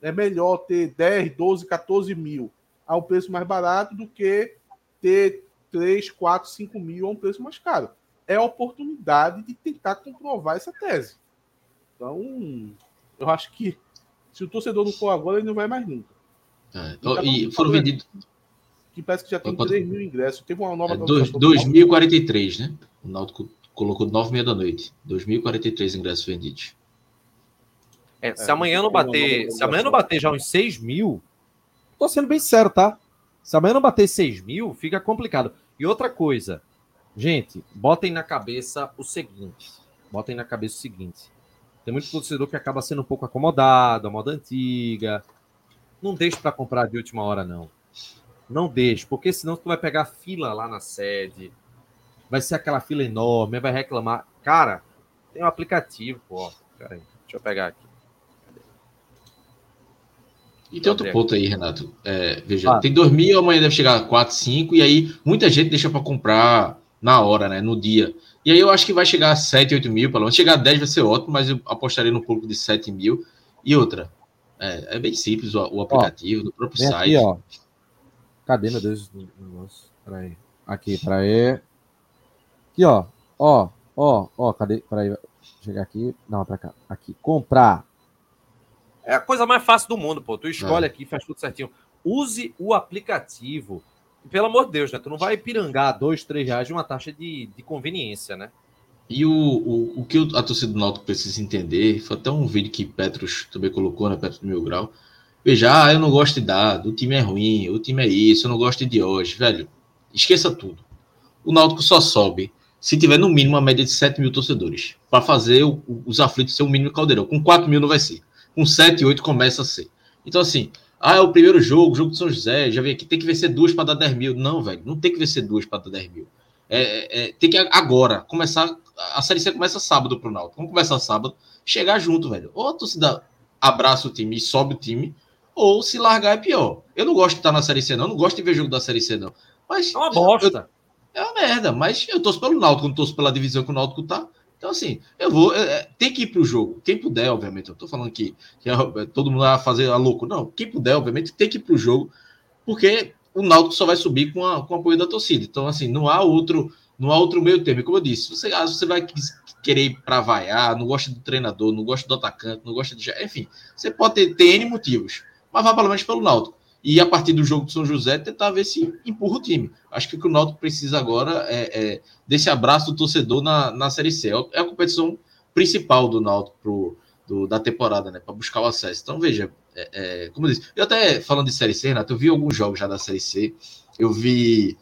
É melhor ter 10, 12, 14 mil a um preço mais barato do que ter 3, 4, 5 mil a um preço mais caro. É a oportunidade de tentar comprovar essa tese. Então, eu acho que se o torcedor não for agora, ele não vai mais nunca. É. E, e foram vendidos. Que parece que já tem 3 mil ingressos. Teve uma nova. É, 2043, né? O Náutico colocou 9 h da noite. 2043 ingressos vendidos. É, se é, amanhã não bater. Se amanhã não bater já uns 6 mil. Tô sendo bem sério, tá? Se amanhã não bater 6 mil, fica complicado. E outra coisa, gente, botem na cabeça o seguinte. Botem na cabeça o seguinte. Tem muito torcedor que acaba sendo um pouco acomodado, a moda antiga. Não deixe para comprar de última hora, não. Não deixe, porque senão tu vai pegar fila lá na sede. Vai ser aquela fila enorme, vai reclamar. Cara, tem um aplicativo, pô. Pera aí, deixa eu pegar aqui. E tem outro ponto aí, Renato. É, veja, ah. tem 2 mil, amanhã deve chegar a 4, 5, e aí muita gente deixa para comprar na hora, né? No dia. E aí eu acho que vai chegar a 7, 8 mil, pelo menos. Chegar a 10 vai ser ótimo, mas eu apostaria no público de 7 mil. E outra, é, é bem simples o, o aplicativo ó, do próprio site. Aqui, ó. Cadê, meu Deus? Nossa, peraí. Aqui, peraí. Aqui, ó. Ó, ó, ó, cadê? Peraí. Chegar aqui. Não, pra cá. Aqui. Comprar. É a coisa mais fácil do mundo, pô. Tu escolhe é. aqui, faz tudo certinho. Use o aplicativo pelo amor de Deus, né? Tu não vai pirangar dois, três reais de uma taxa de, de conveniência, né? E o, o, o que a torcida do Náutico precisa entender, foi até um vídeo que Petros também colocou, né? Petros do Mil Grau. Veja, ah, eu não gosto de dado, o time é ruim, o time é isso, eu não gosto de hoje. Velho, esqueça tudo. O Náutico só sobe se tiver no mínimo uma média de 7 mil torcedores. Para fazer o, os aflitos ser o mínimo caldeirão. Com 4 mil não vai ser. Com 7, 8 começa a ser. Então, assim, ah, é o primeiro jogo, jogo de São José. Já vi aqui, tem que vencer duas para dar 10 mil. Não, velho, não tem que vencer duas para dar 10 mil. É, é, é, tem que agora começar. A Série C começa sábado pro Náutico. Vamos começar sábado. Chegar junto, velho. Ou a torcida abraça o time e sobe o time, ou se largar é pior. Eu não gosto de estar na Série C, não. Não gosto de ver jogo da Série C, não. Mas, é uma bosta. Eu, é uma merda, mas eu torço pelo Náutico, não torço pela divisão que o Náutico tá. Então, assim, eu vou. É, tem que ir pro jogo. Quem puder, obviamente. Eu tô falando que, que é, todo mundo vai fazer a louco. Não, quem puder, obviamente, tem que ir pro jogo, porque o Náutico só vai subir com, a, com o apoio da torcida. Então, assim, não há outro, não há outro meio termo. Como eu disse, você, ah, você vai querer ir para vaiar, não gosta do treinador, não gosta do atacante, não gosta de. Enfim, você pode ter, ter N motivos, mas vá pelo menos pelo Náutico. E a partir do jogo do São José, tentar ver se empurra o time. Acho que o que o Náutico precisa agora é, é desse abraço do torcedor na, na Série C. É a competição principal do Náutico pro, do, da temporada, né? Para buscar o acesso. Então, veja, é, é, como eu disse, eu até falando de Série C, Renato, eu vi alguns jogos já da Série C. Eu vi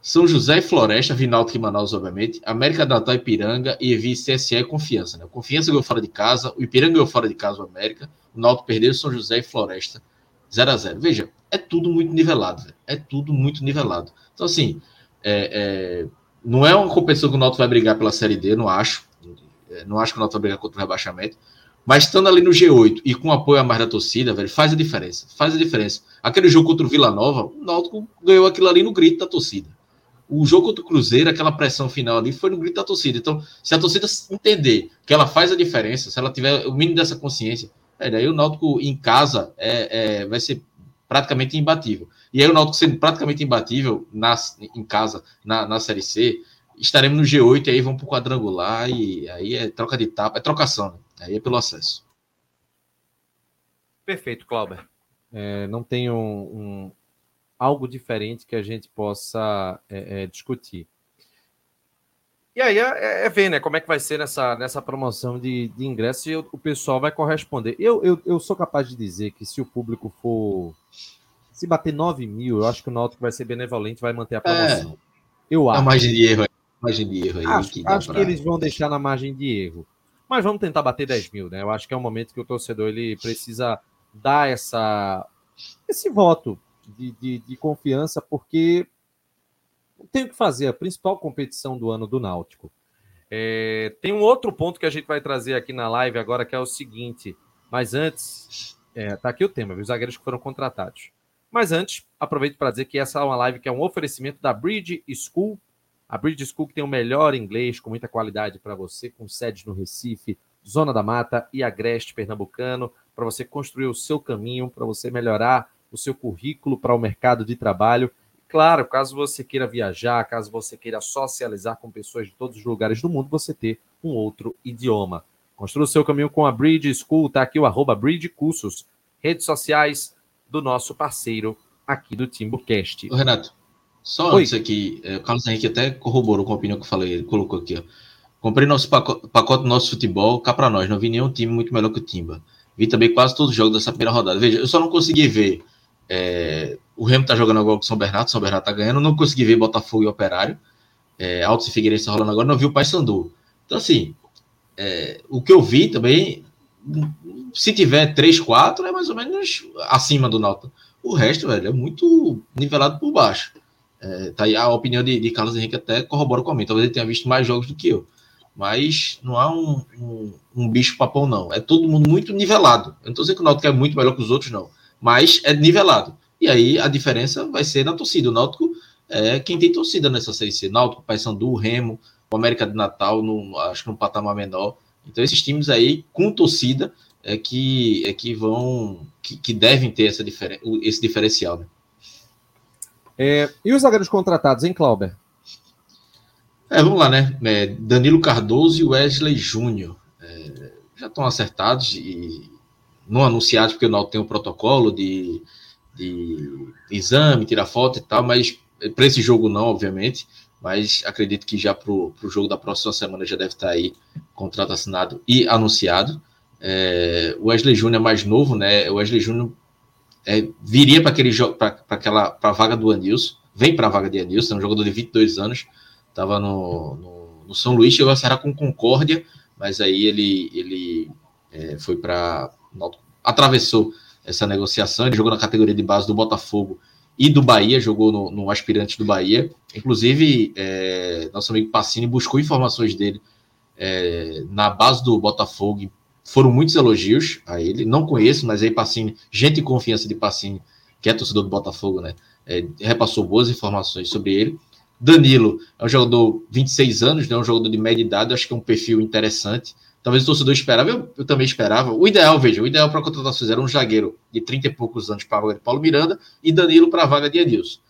São José e Floresta, vi Náutico e Manaus, obviamente, América do Natal e Ipiranga, e vi CSE e Confiança, né? Confiança ganhou fora de casa, o Ipiranga ganhou fora de casa, o América, o Náutico perdeu São José e Floresta, 0 a 0 Veja, é tudo muito nivelado, é tudo muito nivelado. Então, assim, é, é, não é uma competição que o Náutico vai brigar pela Série D, não acho, é, não acho que o Náutico vai brigar contra o rebaixamento, mas estando ali no G8 e com apoio a mais da torcida, velho, faz a diferença. Faz a diferença. Aquele jogo contra o Vila Nova, o Náutico ganhou aquilo ali no grito da torcida. O jogo contra o Cruzeiro, aquela pressão final ali, foi no grito da torcida. Então, se a torcida entender que ela faz a diferença, se ela tiver o mínimo dessa consciência, é, daí o Náutico em casa é, é, vai ser praticamente imbatível. E aí o Náutico sendo praticamente imbatível na, em casa, na, na Série C, estaremos no G8 e aí vamos para o quadrangular e aí é troca de tapa, é trocação, né? Aí é pelo acesso. Perfeito, Clauber. É, não tem um, um, algo diferente que a gente possa é, é, discutir. E aí é, é, ver, né, como é que vai ser nessa, nessa promoção de, de ingressos e o, o pessoal vai corresponder. Eu, eu, eu sou capaz de dizer que se o público for. Se bater 9 mil, eu acho que o Náutico vai ser benevolente vai manter a promoção. É, eu acho. A margem de erro, margem de erro aí. Acho, que, acho pra... que eles vão deixar na margem de erro. Mas vamos tentar bater 10 mil, né? Eu acho que é um momento que o torcedor ele precisa dar essa, esse voto de, de, de confiança, porque tem que fazer, a principal competição do ano do Náutico. É, tem um outro ponto que a gente vai trazer aqui na live agora, que é o seguinte. Mas antes, é, tá aqui o tema, os zagueiros que foram contratados. Mas antes, aproveito para dizer que essa é uma live que é um oferecimento da Bridge School a Bridge School que tem o melhor inglês com muita qualidade para você, com sedes no Recife, Zona da Mata e Agreste Pernambucano, para você construir o seu caminho, para você melhorar o seu currículo para o mercado de trabalho. Claro, caso você queira viajar, caso você queira socializar com pessoas de todos os lugares do mundo, você ter um outro idioma. Construa o seu caminho com a Bridge School, tá aqui o arroba Bridge Cursos, redes sociais do nosso parceiro aqui do Timbucast. Renato, só Oi. antes aqui, é, o Carlos Henrique até corroborou com a opinião que eu falei, ele colocou aqui, ó. Comprei nosso pacote, pacote do nosso futebol, cá para nós, não vi nenhum time muito melhor que o Timba. Vi também quase todos os jogos dessa primeira rodada. Veja, eu só não consegui ver. É, o Remo tá jogando agora com o São Bernardo, São Bernardo tá ganhando, não consegui ver Botafogo e Operário. É, Altos e Figueirense rolando agora, não vi o Paysandu. Então, assim, é, o que eu vi também, se tiver 3, 4, é mais ou menos acima do Nota. O resto, velho, é muito nivelado por baixo. É, tá aí a opinião de, de, Carlos Henrique até corrobora com a minha. Talvez ele tenha visto mais jogos do que eu. Mas não há um, um, um bicho papão, não. É todo mundo muito nivelado. Eu não estou dizendo que o Náutico é muito melhor que os outros, não. Mas é nivelado. E aí a diferença vai ser na torcida. O Náutico é quem tem torcida nessa Série C. Náutico, Paysandu, Remo, o América de Natal, no, acho que num patamar menor. Então esses times aí, com torcida, é que, é que vão... Que, que devem ter essa diferen, esse diferencial, né? É, e os zagueiros contratados, hein, Clauber? É, vamos lá, né? É, Danilo Cardoso e Wesley Júnior é, já estão acertados e não anunciados, porque o Náutico tem um protocolo de, de exame, tirar foto e tal, mas para esse jogo não, obviamente. Mas acredito que já para o jogo da próxima semana já deve estar aí contrato assinado e anunciado. É, o Wesley Júnior é mais novo, né? O Wesley Júnior é, viria para aquele jogo, para aquela pra vaga do Anilson, vem para a vaga de Anilson, é um jogador de 22 anos, estava no, no, no, São Luís, chegou a ser com Concórdia, mas aí ele, ele é, foi para. Atravessou essa negociação, ele jogou na categoria de base do Botafogo e do Bahia, jogou no, no aspirante do Bahia. Inclusive, é, nosso amigo Passini buscou informações dele é, na base do Botafogo, foram muitos elogios a ele. Não conheço, mas aí Pacini, gente de confiança de Pacini, que é torcedor do Botafogo, né? É, repassou boas informações sobre ele. Danilo é um jogador 26 anos, né? Um jogador de média idade, acho que é um perfil interessante. Talvez o torcedor esperava, eu, eu também esperava. O ideal, veja, o ideal para contratações era um zagueiro de 30 e poucos anos para a vaga de Paulo Miranda e Danilo para a vaga de Edilson.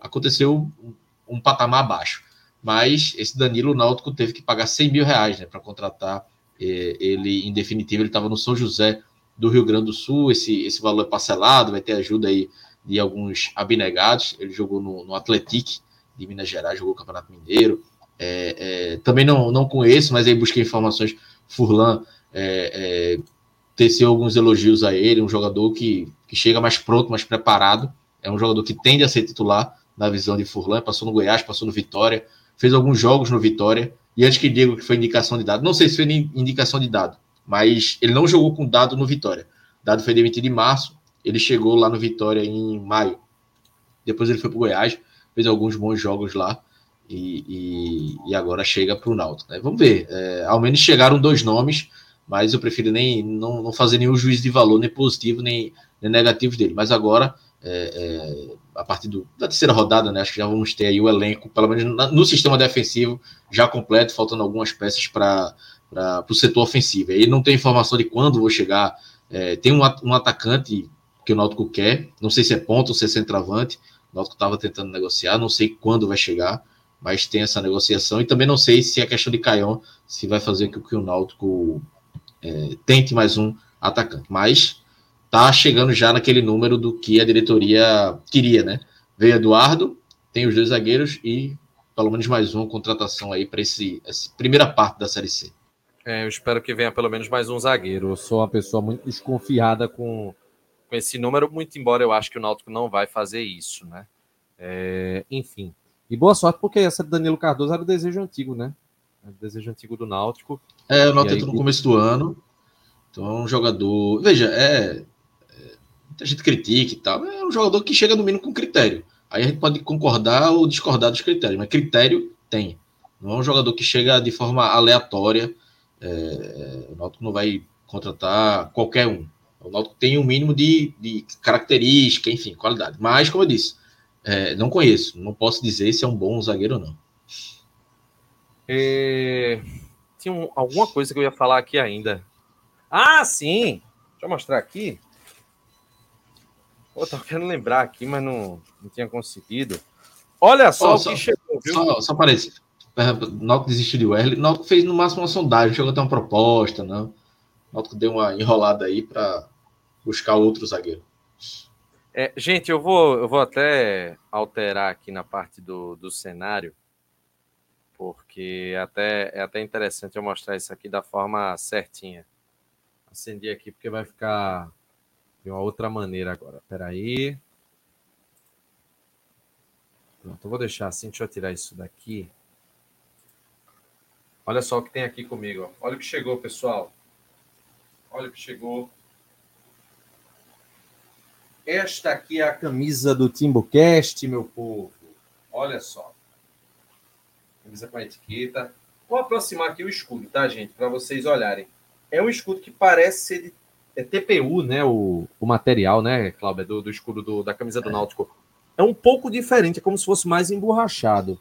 Aconteceu um, um patamar abaixo. Mas esse Danilo, o Náutico teve que pagar 100 mil reais né, para contratar é, ele. Em definitivo, ele estava no São José do Rio Grande do Sul. Esse, esse valor é parcelado, vai ter ajuda aí de alguns abnegados. Ele jogou no, no Atletic de Minas Gerais, jogou o Campeonato Mineiro. É, é, também não, não conheço, mas aí busquei informações. Furlan é, é, teceu alguns elogios a ele, um jogador que, que chega mais pronto, mais preparado. É um jogador que tende a ser titular na visão de Furlan, passou no Goiás, passou no Vitória, fez alguns jogos no Vitória. E antes que Diego, que foi indicação de dado, não sei se foi indicação de dado, mas ele não jogou com dado no Vitória. Dado foi demitido em março, ele chegou lá no Vitória em maio. Depois ele foi para o Goiás, fez alguns bons jogos lá e, e, e agora chega para o Náutico. Né? Vamos ver. É, ao menos chegaram dois nomes, mas eu prefiro nem não, não fazer nenhum juízo de valor, nem positivo, nem, nem negativo dele. Mas agora, é, é, a partir do, da terceira rodada, né, acho que já vamos ter aí o elenco, pelo menos na, no sistema defensivo, já completo, faltando algumas peças para o setor ofensivo. Aí não tem informação de quando vou chegar. É, tem um, um atacante que o Náutico quer, não sei se é ponto ou se é centroavante. O Náutico estava tentando negociar, não sei quando vai chegar mas tem essa negociação. E também não sei se a questão de Caion se vai fazer com que o Náutico é, tente mais um atacante. Mas tá chegando já naquele número do que a diretoria queria, né? Veio Eduardo, tem os dois zagueiros e pelo menos mais uma contratação aí para esse essa primeira parte da Série C. É, eu espero que venha pelo menos mais um zagueiro. Eu sou uma pessoa muito desconfiada com, com esse número, muito embora eu acho que o Náutico não vai fazer isso, né? É, enfim, e boa sorte, porque essa de Danilo Cardoso era o desejo antigo, né? o desejo antigo do Náutico. É, o Náutico no começo do ano. Então é um jogador. Veja, é, é. Muita gente critica e tal. É um jogador que chega no mínimo com critério. Aí a gente pode concordar ou discordar dos critérios, mas critério tem. Não é um jogador que chega de forma aleatória. É, o Náutico não vai contratar qualquer um. O Náutico tem um mínimo de, de característica, enfim, qualidade. Mas, como eu disse, é, não conheço, não posso dizer se é um bom zagueiro ou não. É... Tinha um, alguma coisa que eu ia falar aqui ainda. Ah, sim! Deixa eu mostrar aqui. Pô, tava querendo lembrar aqui, mas não, não tinha conseguido. Olha só oh, o que chegou, viu? Só, só parece. Náutico desistiu de Wesley. Náutico fez no máximo uma sondagem, chegou até uma proposta, não. Náutico deu uma enrolada aí para buscar outro zagueiro. É, gente, eu vou, eu vou até alterar aqui na parte do, do cenário, porque é até, é até interessante eu mostrar isso aqui da forma certinha. Acendi aqui porque vai ficar de uma outra maneira agora. Peraí. Pronto, eu vou deixar assim. Deixa eu tirar isso daqui. Olha só o que tem aqui comigo. Ó. Olha o que chegou, pessoal. Olha o que chegou. Esta aqui é a camisa do TimbuCast, meu povo. Olha só. Camisa com a etiqueta. Vou aproximar aqui o escudo, tá, gente? Para vocês olharem. É um escudo que parece ser de é TPU, né? O, o material, né, Cláudio? Do, do escudo do, da camisa do é. Náutico. É um pouco diferente, é como se fosse mais emborrachado.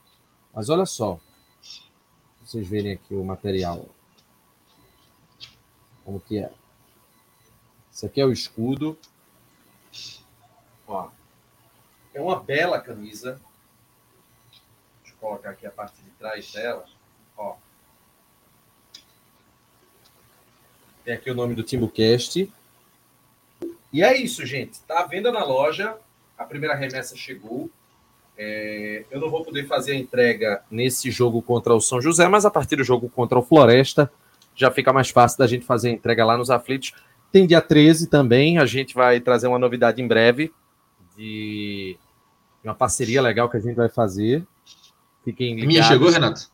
Mas olha só. Vocês verem aqui o material. Como que é. Esse aqui é o escudo. Ó, é uma bela camisa. Deixa eu colocar aqui a parte de trás dela. Ó. Tem aqui o nome do Timbucast. E é isso, gente. Tá à venda na loja. A primeira remessa chegou. É, eu não vou poder fazer a entrega nesse jogo contra o São José, mas a partir do jogo contra o Floresta já fica mais fácil da gente fazer a entrega lá nos aflitos. Tem dia 13 também, a gente vai trazer uma novidade em breve de uma parceria legal que a gente vai fazer. Fiquem ligados. Minha chegou, Renato?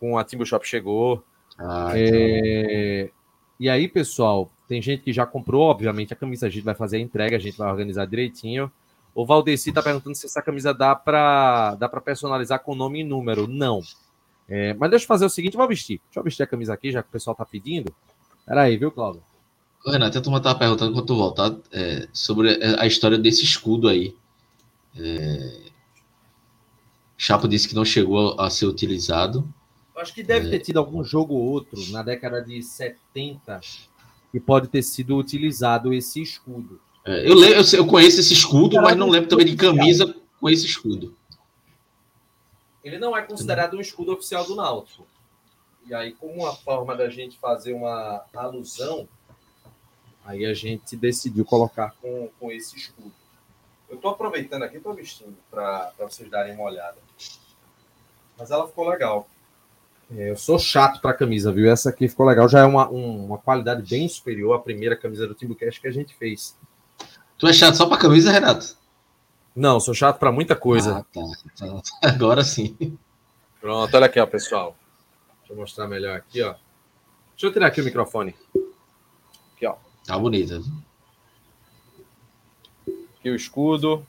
Com a Timbu Shop chegou. Ah, é... então. E aí, pessoal, tem gente que já comprou, obviamente, a camisa. A gente vai fazer a entrega, a gente vai organizar direitinho. O Valdeci está perguntando se essa camisa dá para dá personalizar com nome e número. Não. É, mas deixa eu fazer o seguinte: vou vestir. Deixa eu vestir a camisa aqui, já que o pessoal está pedindo. Peraí, viu, Cláudio? Renato, a turma estava perguntando quando tu voltar é, sobre a história desse escudo aí. É... Chapo disse que não chegou a ser utilizado. Acho que deve é... ter tido algum jogo ou outro na década de 70 que pode ter sido utilizado esse escudo. É, eu, eu, eu, conheço esse escudo, mas não lembro também de camisa com esse escudo. Ele não é considerado um escudo oficial do Náutico. E aí, como uma forma da gente fazer uma alusão, aí a gente decidiu colocar com, com esse escudo. Eu estou aproveitando aqui, estou vestindo para vocês darem uma olhada. Mas ela ficou legal. É, eu sou chato para camisa, viu? Essa aqui ficou legal. Já é uma, um, uma qualidade bem superior à primeira camisa do Timbucast que a gente fez. Tu é chato só para camisa, Renato? Não, sou chato para muita coisa. Ah, tá. Então, agora sim. Pronto, olha aqui, ó, pessoal. Deixa eu mostrar melhor aqui, ó. Deixa eu tirar aqui o microfone. Aqui, ó. Tá bonita. Aqui o escudo.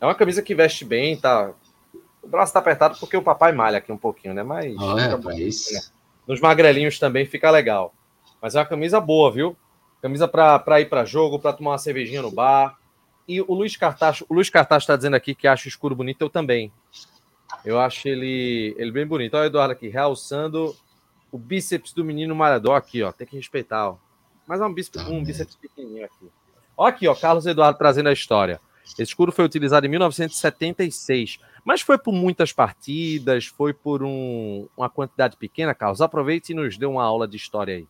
É uma camisa que veste bem, tá? O braço tá apertado porque o papai malha aqui um pouquinho, né? Mas. Olha, rapaz. Né? Nos magrelinhos também fica legal. Mas é uma camisa boa, viu? Camisa para ir para jogo, para tomar uma cervejinha no bar. E o Luiz Cartacho, o Luiz Cartacho está dizendo aqui que acha o escuro bonito, eu também. Eu acho ele, ele bem bonito. Olha o Eduardo aqui, realçando o bíceps do menino Maradó aqui, ó. Tem que respeitar, ó. Mas é um bíceps, tá um bíceps pequenininho aqui. Ó aqui, ó, Carlos Eduardo trazendo a história. Esse escuro foi utilizado em 1976, mas foi por muitas partidas, foi por um, uma quantidade pequena, Carlos. Aproveite e nos dê uma aula de história aí.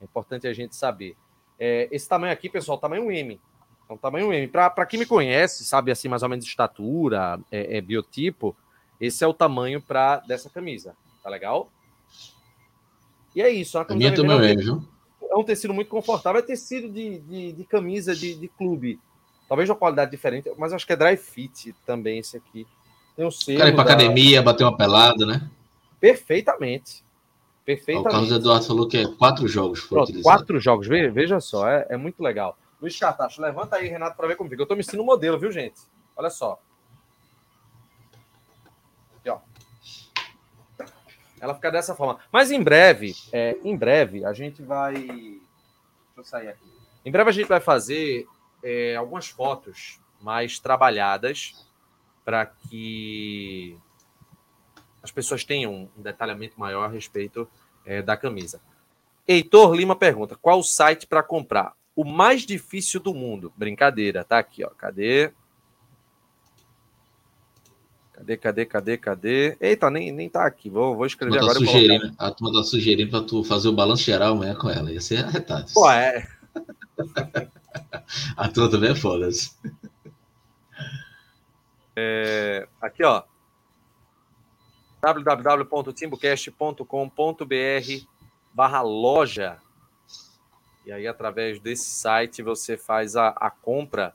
É importante a gente saber. É, esse tamanho aqui, pessoal, tamanho M. É um tamanho M. Para quem me conhece, sabe assim mais ou menos estatura, é, é biotipo, esse é o tamanho para dessa camisa. Tá legal? E é isso. A minha também é, viu? É um tecido muito confortável. É tecido de, de, de camisa de, de clube. Talvez de uma qualidade diferente, mas acho que é dry fit também esse aqui. Tem o selo. Cara, ir pra da... academia, bater uma pelada, né? Perfeitamente. Perfeitamente. O Carlos Eduardo falou que é quatro jogos. Pronto, quatro jogos, veja só, é, é muito legal. Luiz Cartacho, levanta aí, Renato, para ver como fica. Eu estou me ensinando um modelo, viu, gente? Olha só. Aqui, ó. Ela fica dessa forma. Mas em breve, é, em breve, a gente vai. Deixa eu sair aqui. Em breve a gente vai fazer é, algumas fotos mais trabalhadas para que as pessoas tenham um detalhamento maior a respeito é, da camisa. Heitor Lima pergunta: qual o site para comprar? o mais difícil do mundo. Brincadeira, tá aqui, ó. Cadê? Cadê, cadê, cadê, cadê? Eita, nem, nem tá aqui. Vou, vou escrever agora. Sugerindo, a turma tá sugerindo para tu fazer o balanço geral amanhã com ela. Ia ser arretado. Pô, é. a turma também é foda. É, aqui, ó. www.timbocast.com.br barra loja e aí, através desse site, você faz a, a compra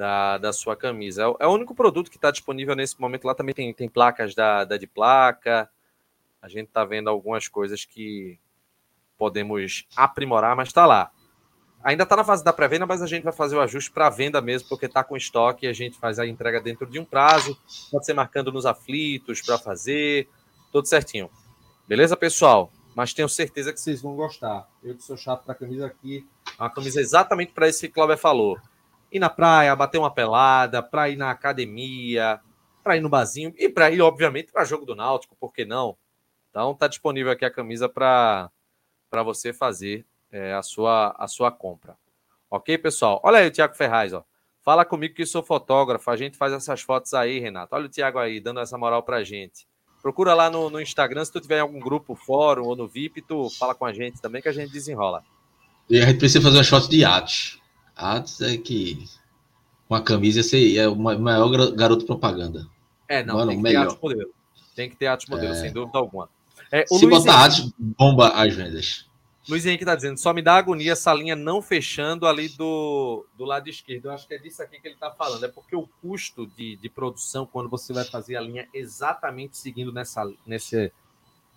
da, da sua camisa. É, é o único produto que está disponível nesse momento. Lá também tem, tem placas da, da de placa. A gente está vendo algumas coisas que podemos aprimorar, mas está lá. Ainda está na fase da pré-venda, mas a gente vai fazer o ajuste para venda mesmo, porque está com estoque e a gente faz a entrega dentro de um prazo. Pode ser marcando nos aflitos para fazer, tudo certinho. Beleza, pessoal? mas tenho certeza que vocês vão gostar. Eu que sou chato para camisa aqui, é uma camisa exatamente para isso que o Cláudio falou. Ir na praia, bater uma pelada, para ir na academia, para ir no barzinho e para ir, obviamente, para jogo do Náutico, por que não? Então tá disponível aqui a camisa para você fazer é, a, sua, a sua compra. Ok, pessoal? Olha aí o Tiago Ferraz, ó. Fala comigo que sou fotógrafo, a gente faz essas fotos aí, Renato. Olha o Tiago aí, dando essa moral pra gente. Procura lá no, no, Instagram, se tu tiver em algum grupo, fórum ou no VIP, tu fala com a gente também que a gente desenrola. E a gente precisa fazer uma foto de Atos. Atos é que com a camisa você é o maior garoto propaganda. É, não, Mano, tem que melhor. ter Atos modelo. Tem que ter Atos modelo, é... sem dúvida alguma. É, se Luiz botar Atos, bomba as vendas. Luiz Henrique está dizendo, só me dá agonia essa linha não fechando ali do, do lado esquerdo. Eu acho que é disso aqui que ele está falando. É porque o custo de, de produção, quando você vai fazer a linha exatamente seguindo nessa, nesse.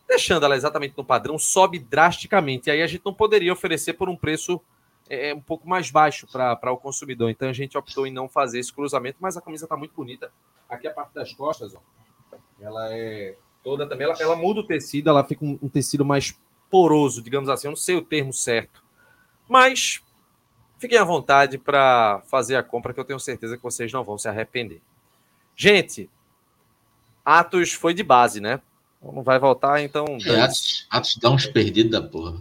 deixando ela exatamente no padrão, sobe drasticamente. E aí a gente não poderia oferecer por um preço é, é um pouco mais baixo para o consumidor. Então a gente optou em não fazer esse cruzamento, mas a camisa está muito bonita. Aqui a parte das costas, ó, ela é toda também. Ela, ela muda o tecido, ela fica um, um tecido mais poroso, digamos assim. Eu não sei o termo certo. Mas fiquem à vontade para fazer a compra, que eu tenho certeza que vocês não vão se arrepender. Gente, Atos foi de base, né? Não vai voltar, então. É, Atos, Atos dá uns perdidos da porra.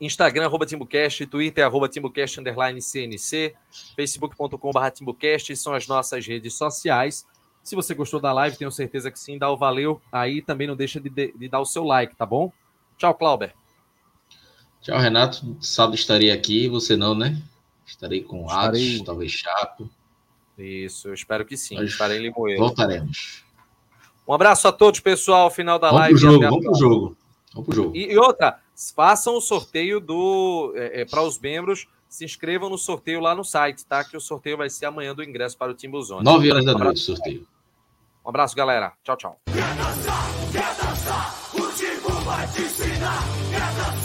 Instagram, arroba TimbuCast, Twitter, arroba TimbuCast, underline CNC, facebook.com.br TimbuCast, são as nossas redes sociais. Se você gostou da live, tenho certeza que sim, dá o valeu aí, também não deixa de, de, de dar o seu like, tá bom? Tchau, Clauber. Tchau, Renato. Sábado estarei aqui, você não, né? Estarei com estarei... Atos, talvez Chapo. Isso, eu espero que sim. Nós estarei em Limoeiro. Voltaremos. Um abraço a todos, pessoal. Final da vamos live. Pro jogo, vamos pro jogo. Vamos pro jogo. E, e outra, façam o sorteio do é, é, para os membros. Se inscrevam no sorteio lá no site, tá? Que o sorteio vai ser amanhã do ingresso para o Timbuzone. 9 horas da um noite, sorteio. Um abraço, galera. Tchau, tchau. Quer dançar, quer dançar, o Timbu vai te ensinar. Quer dançar.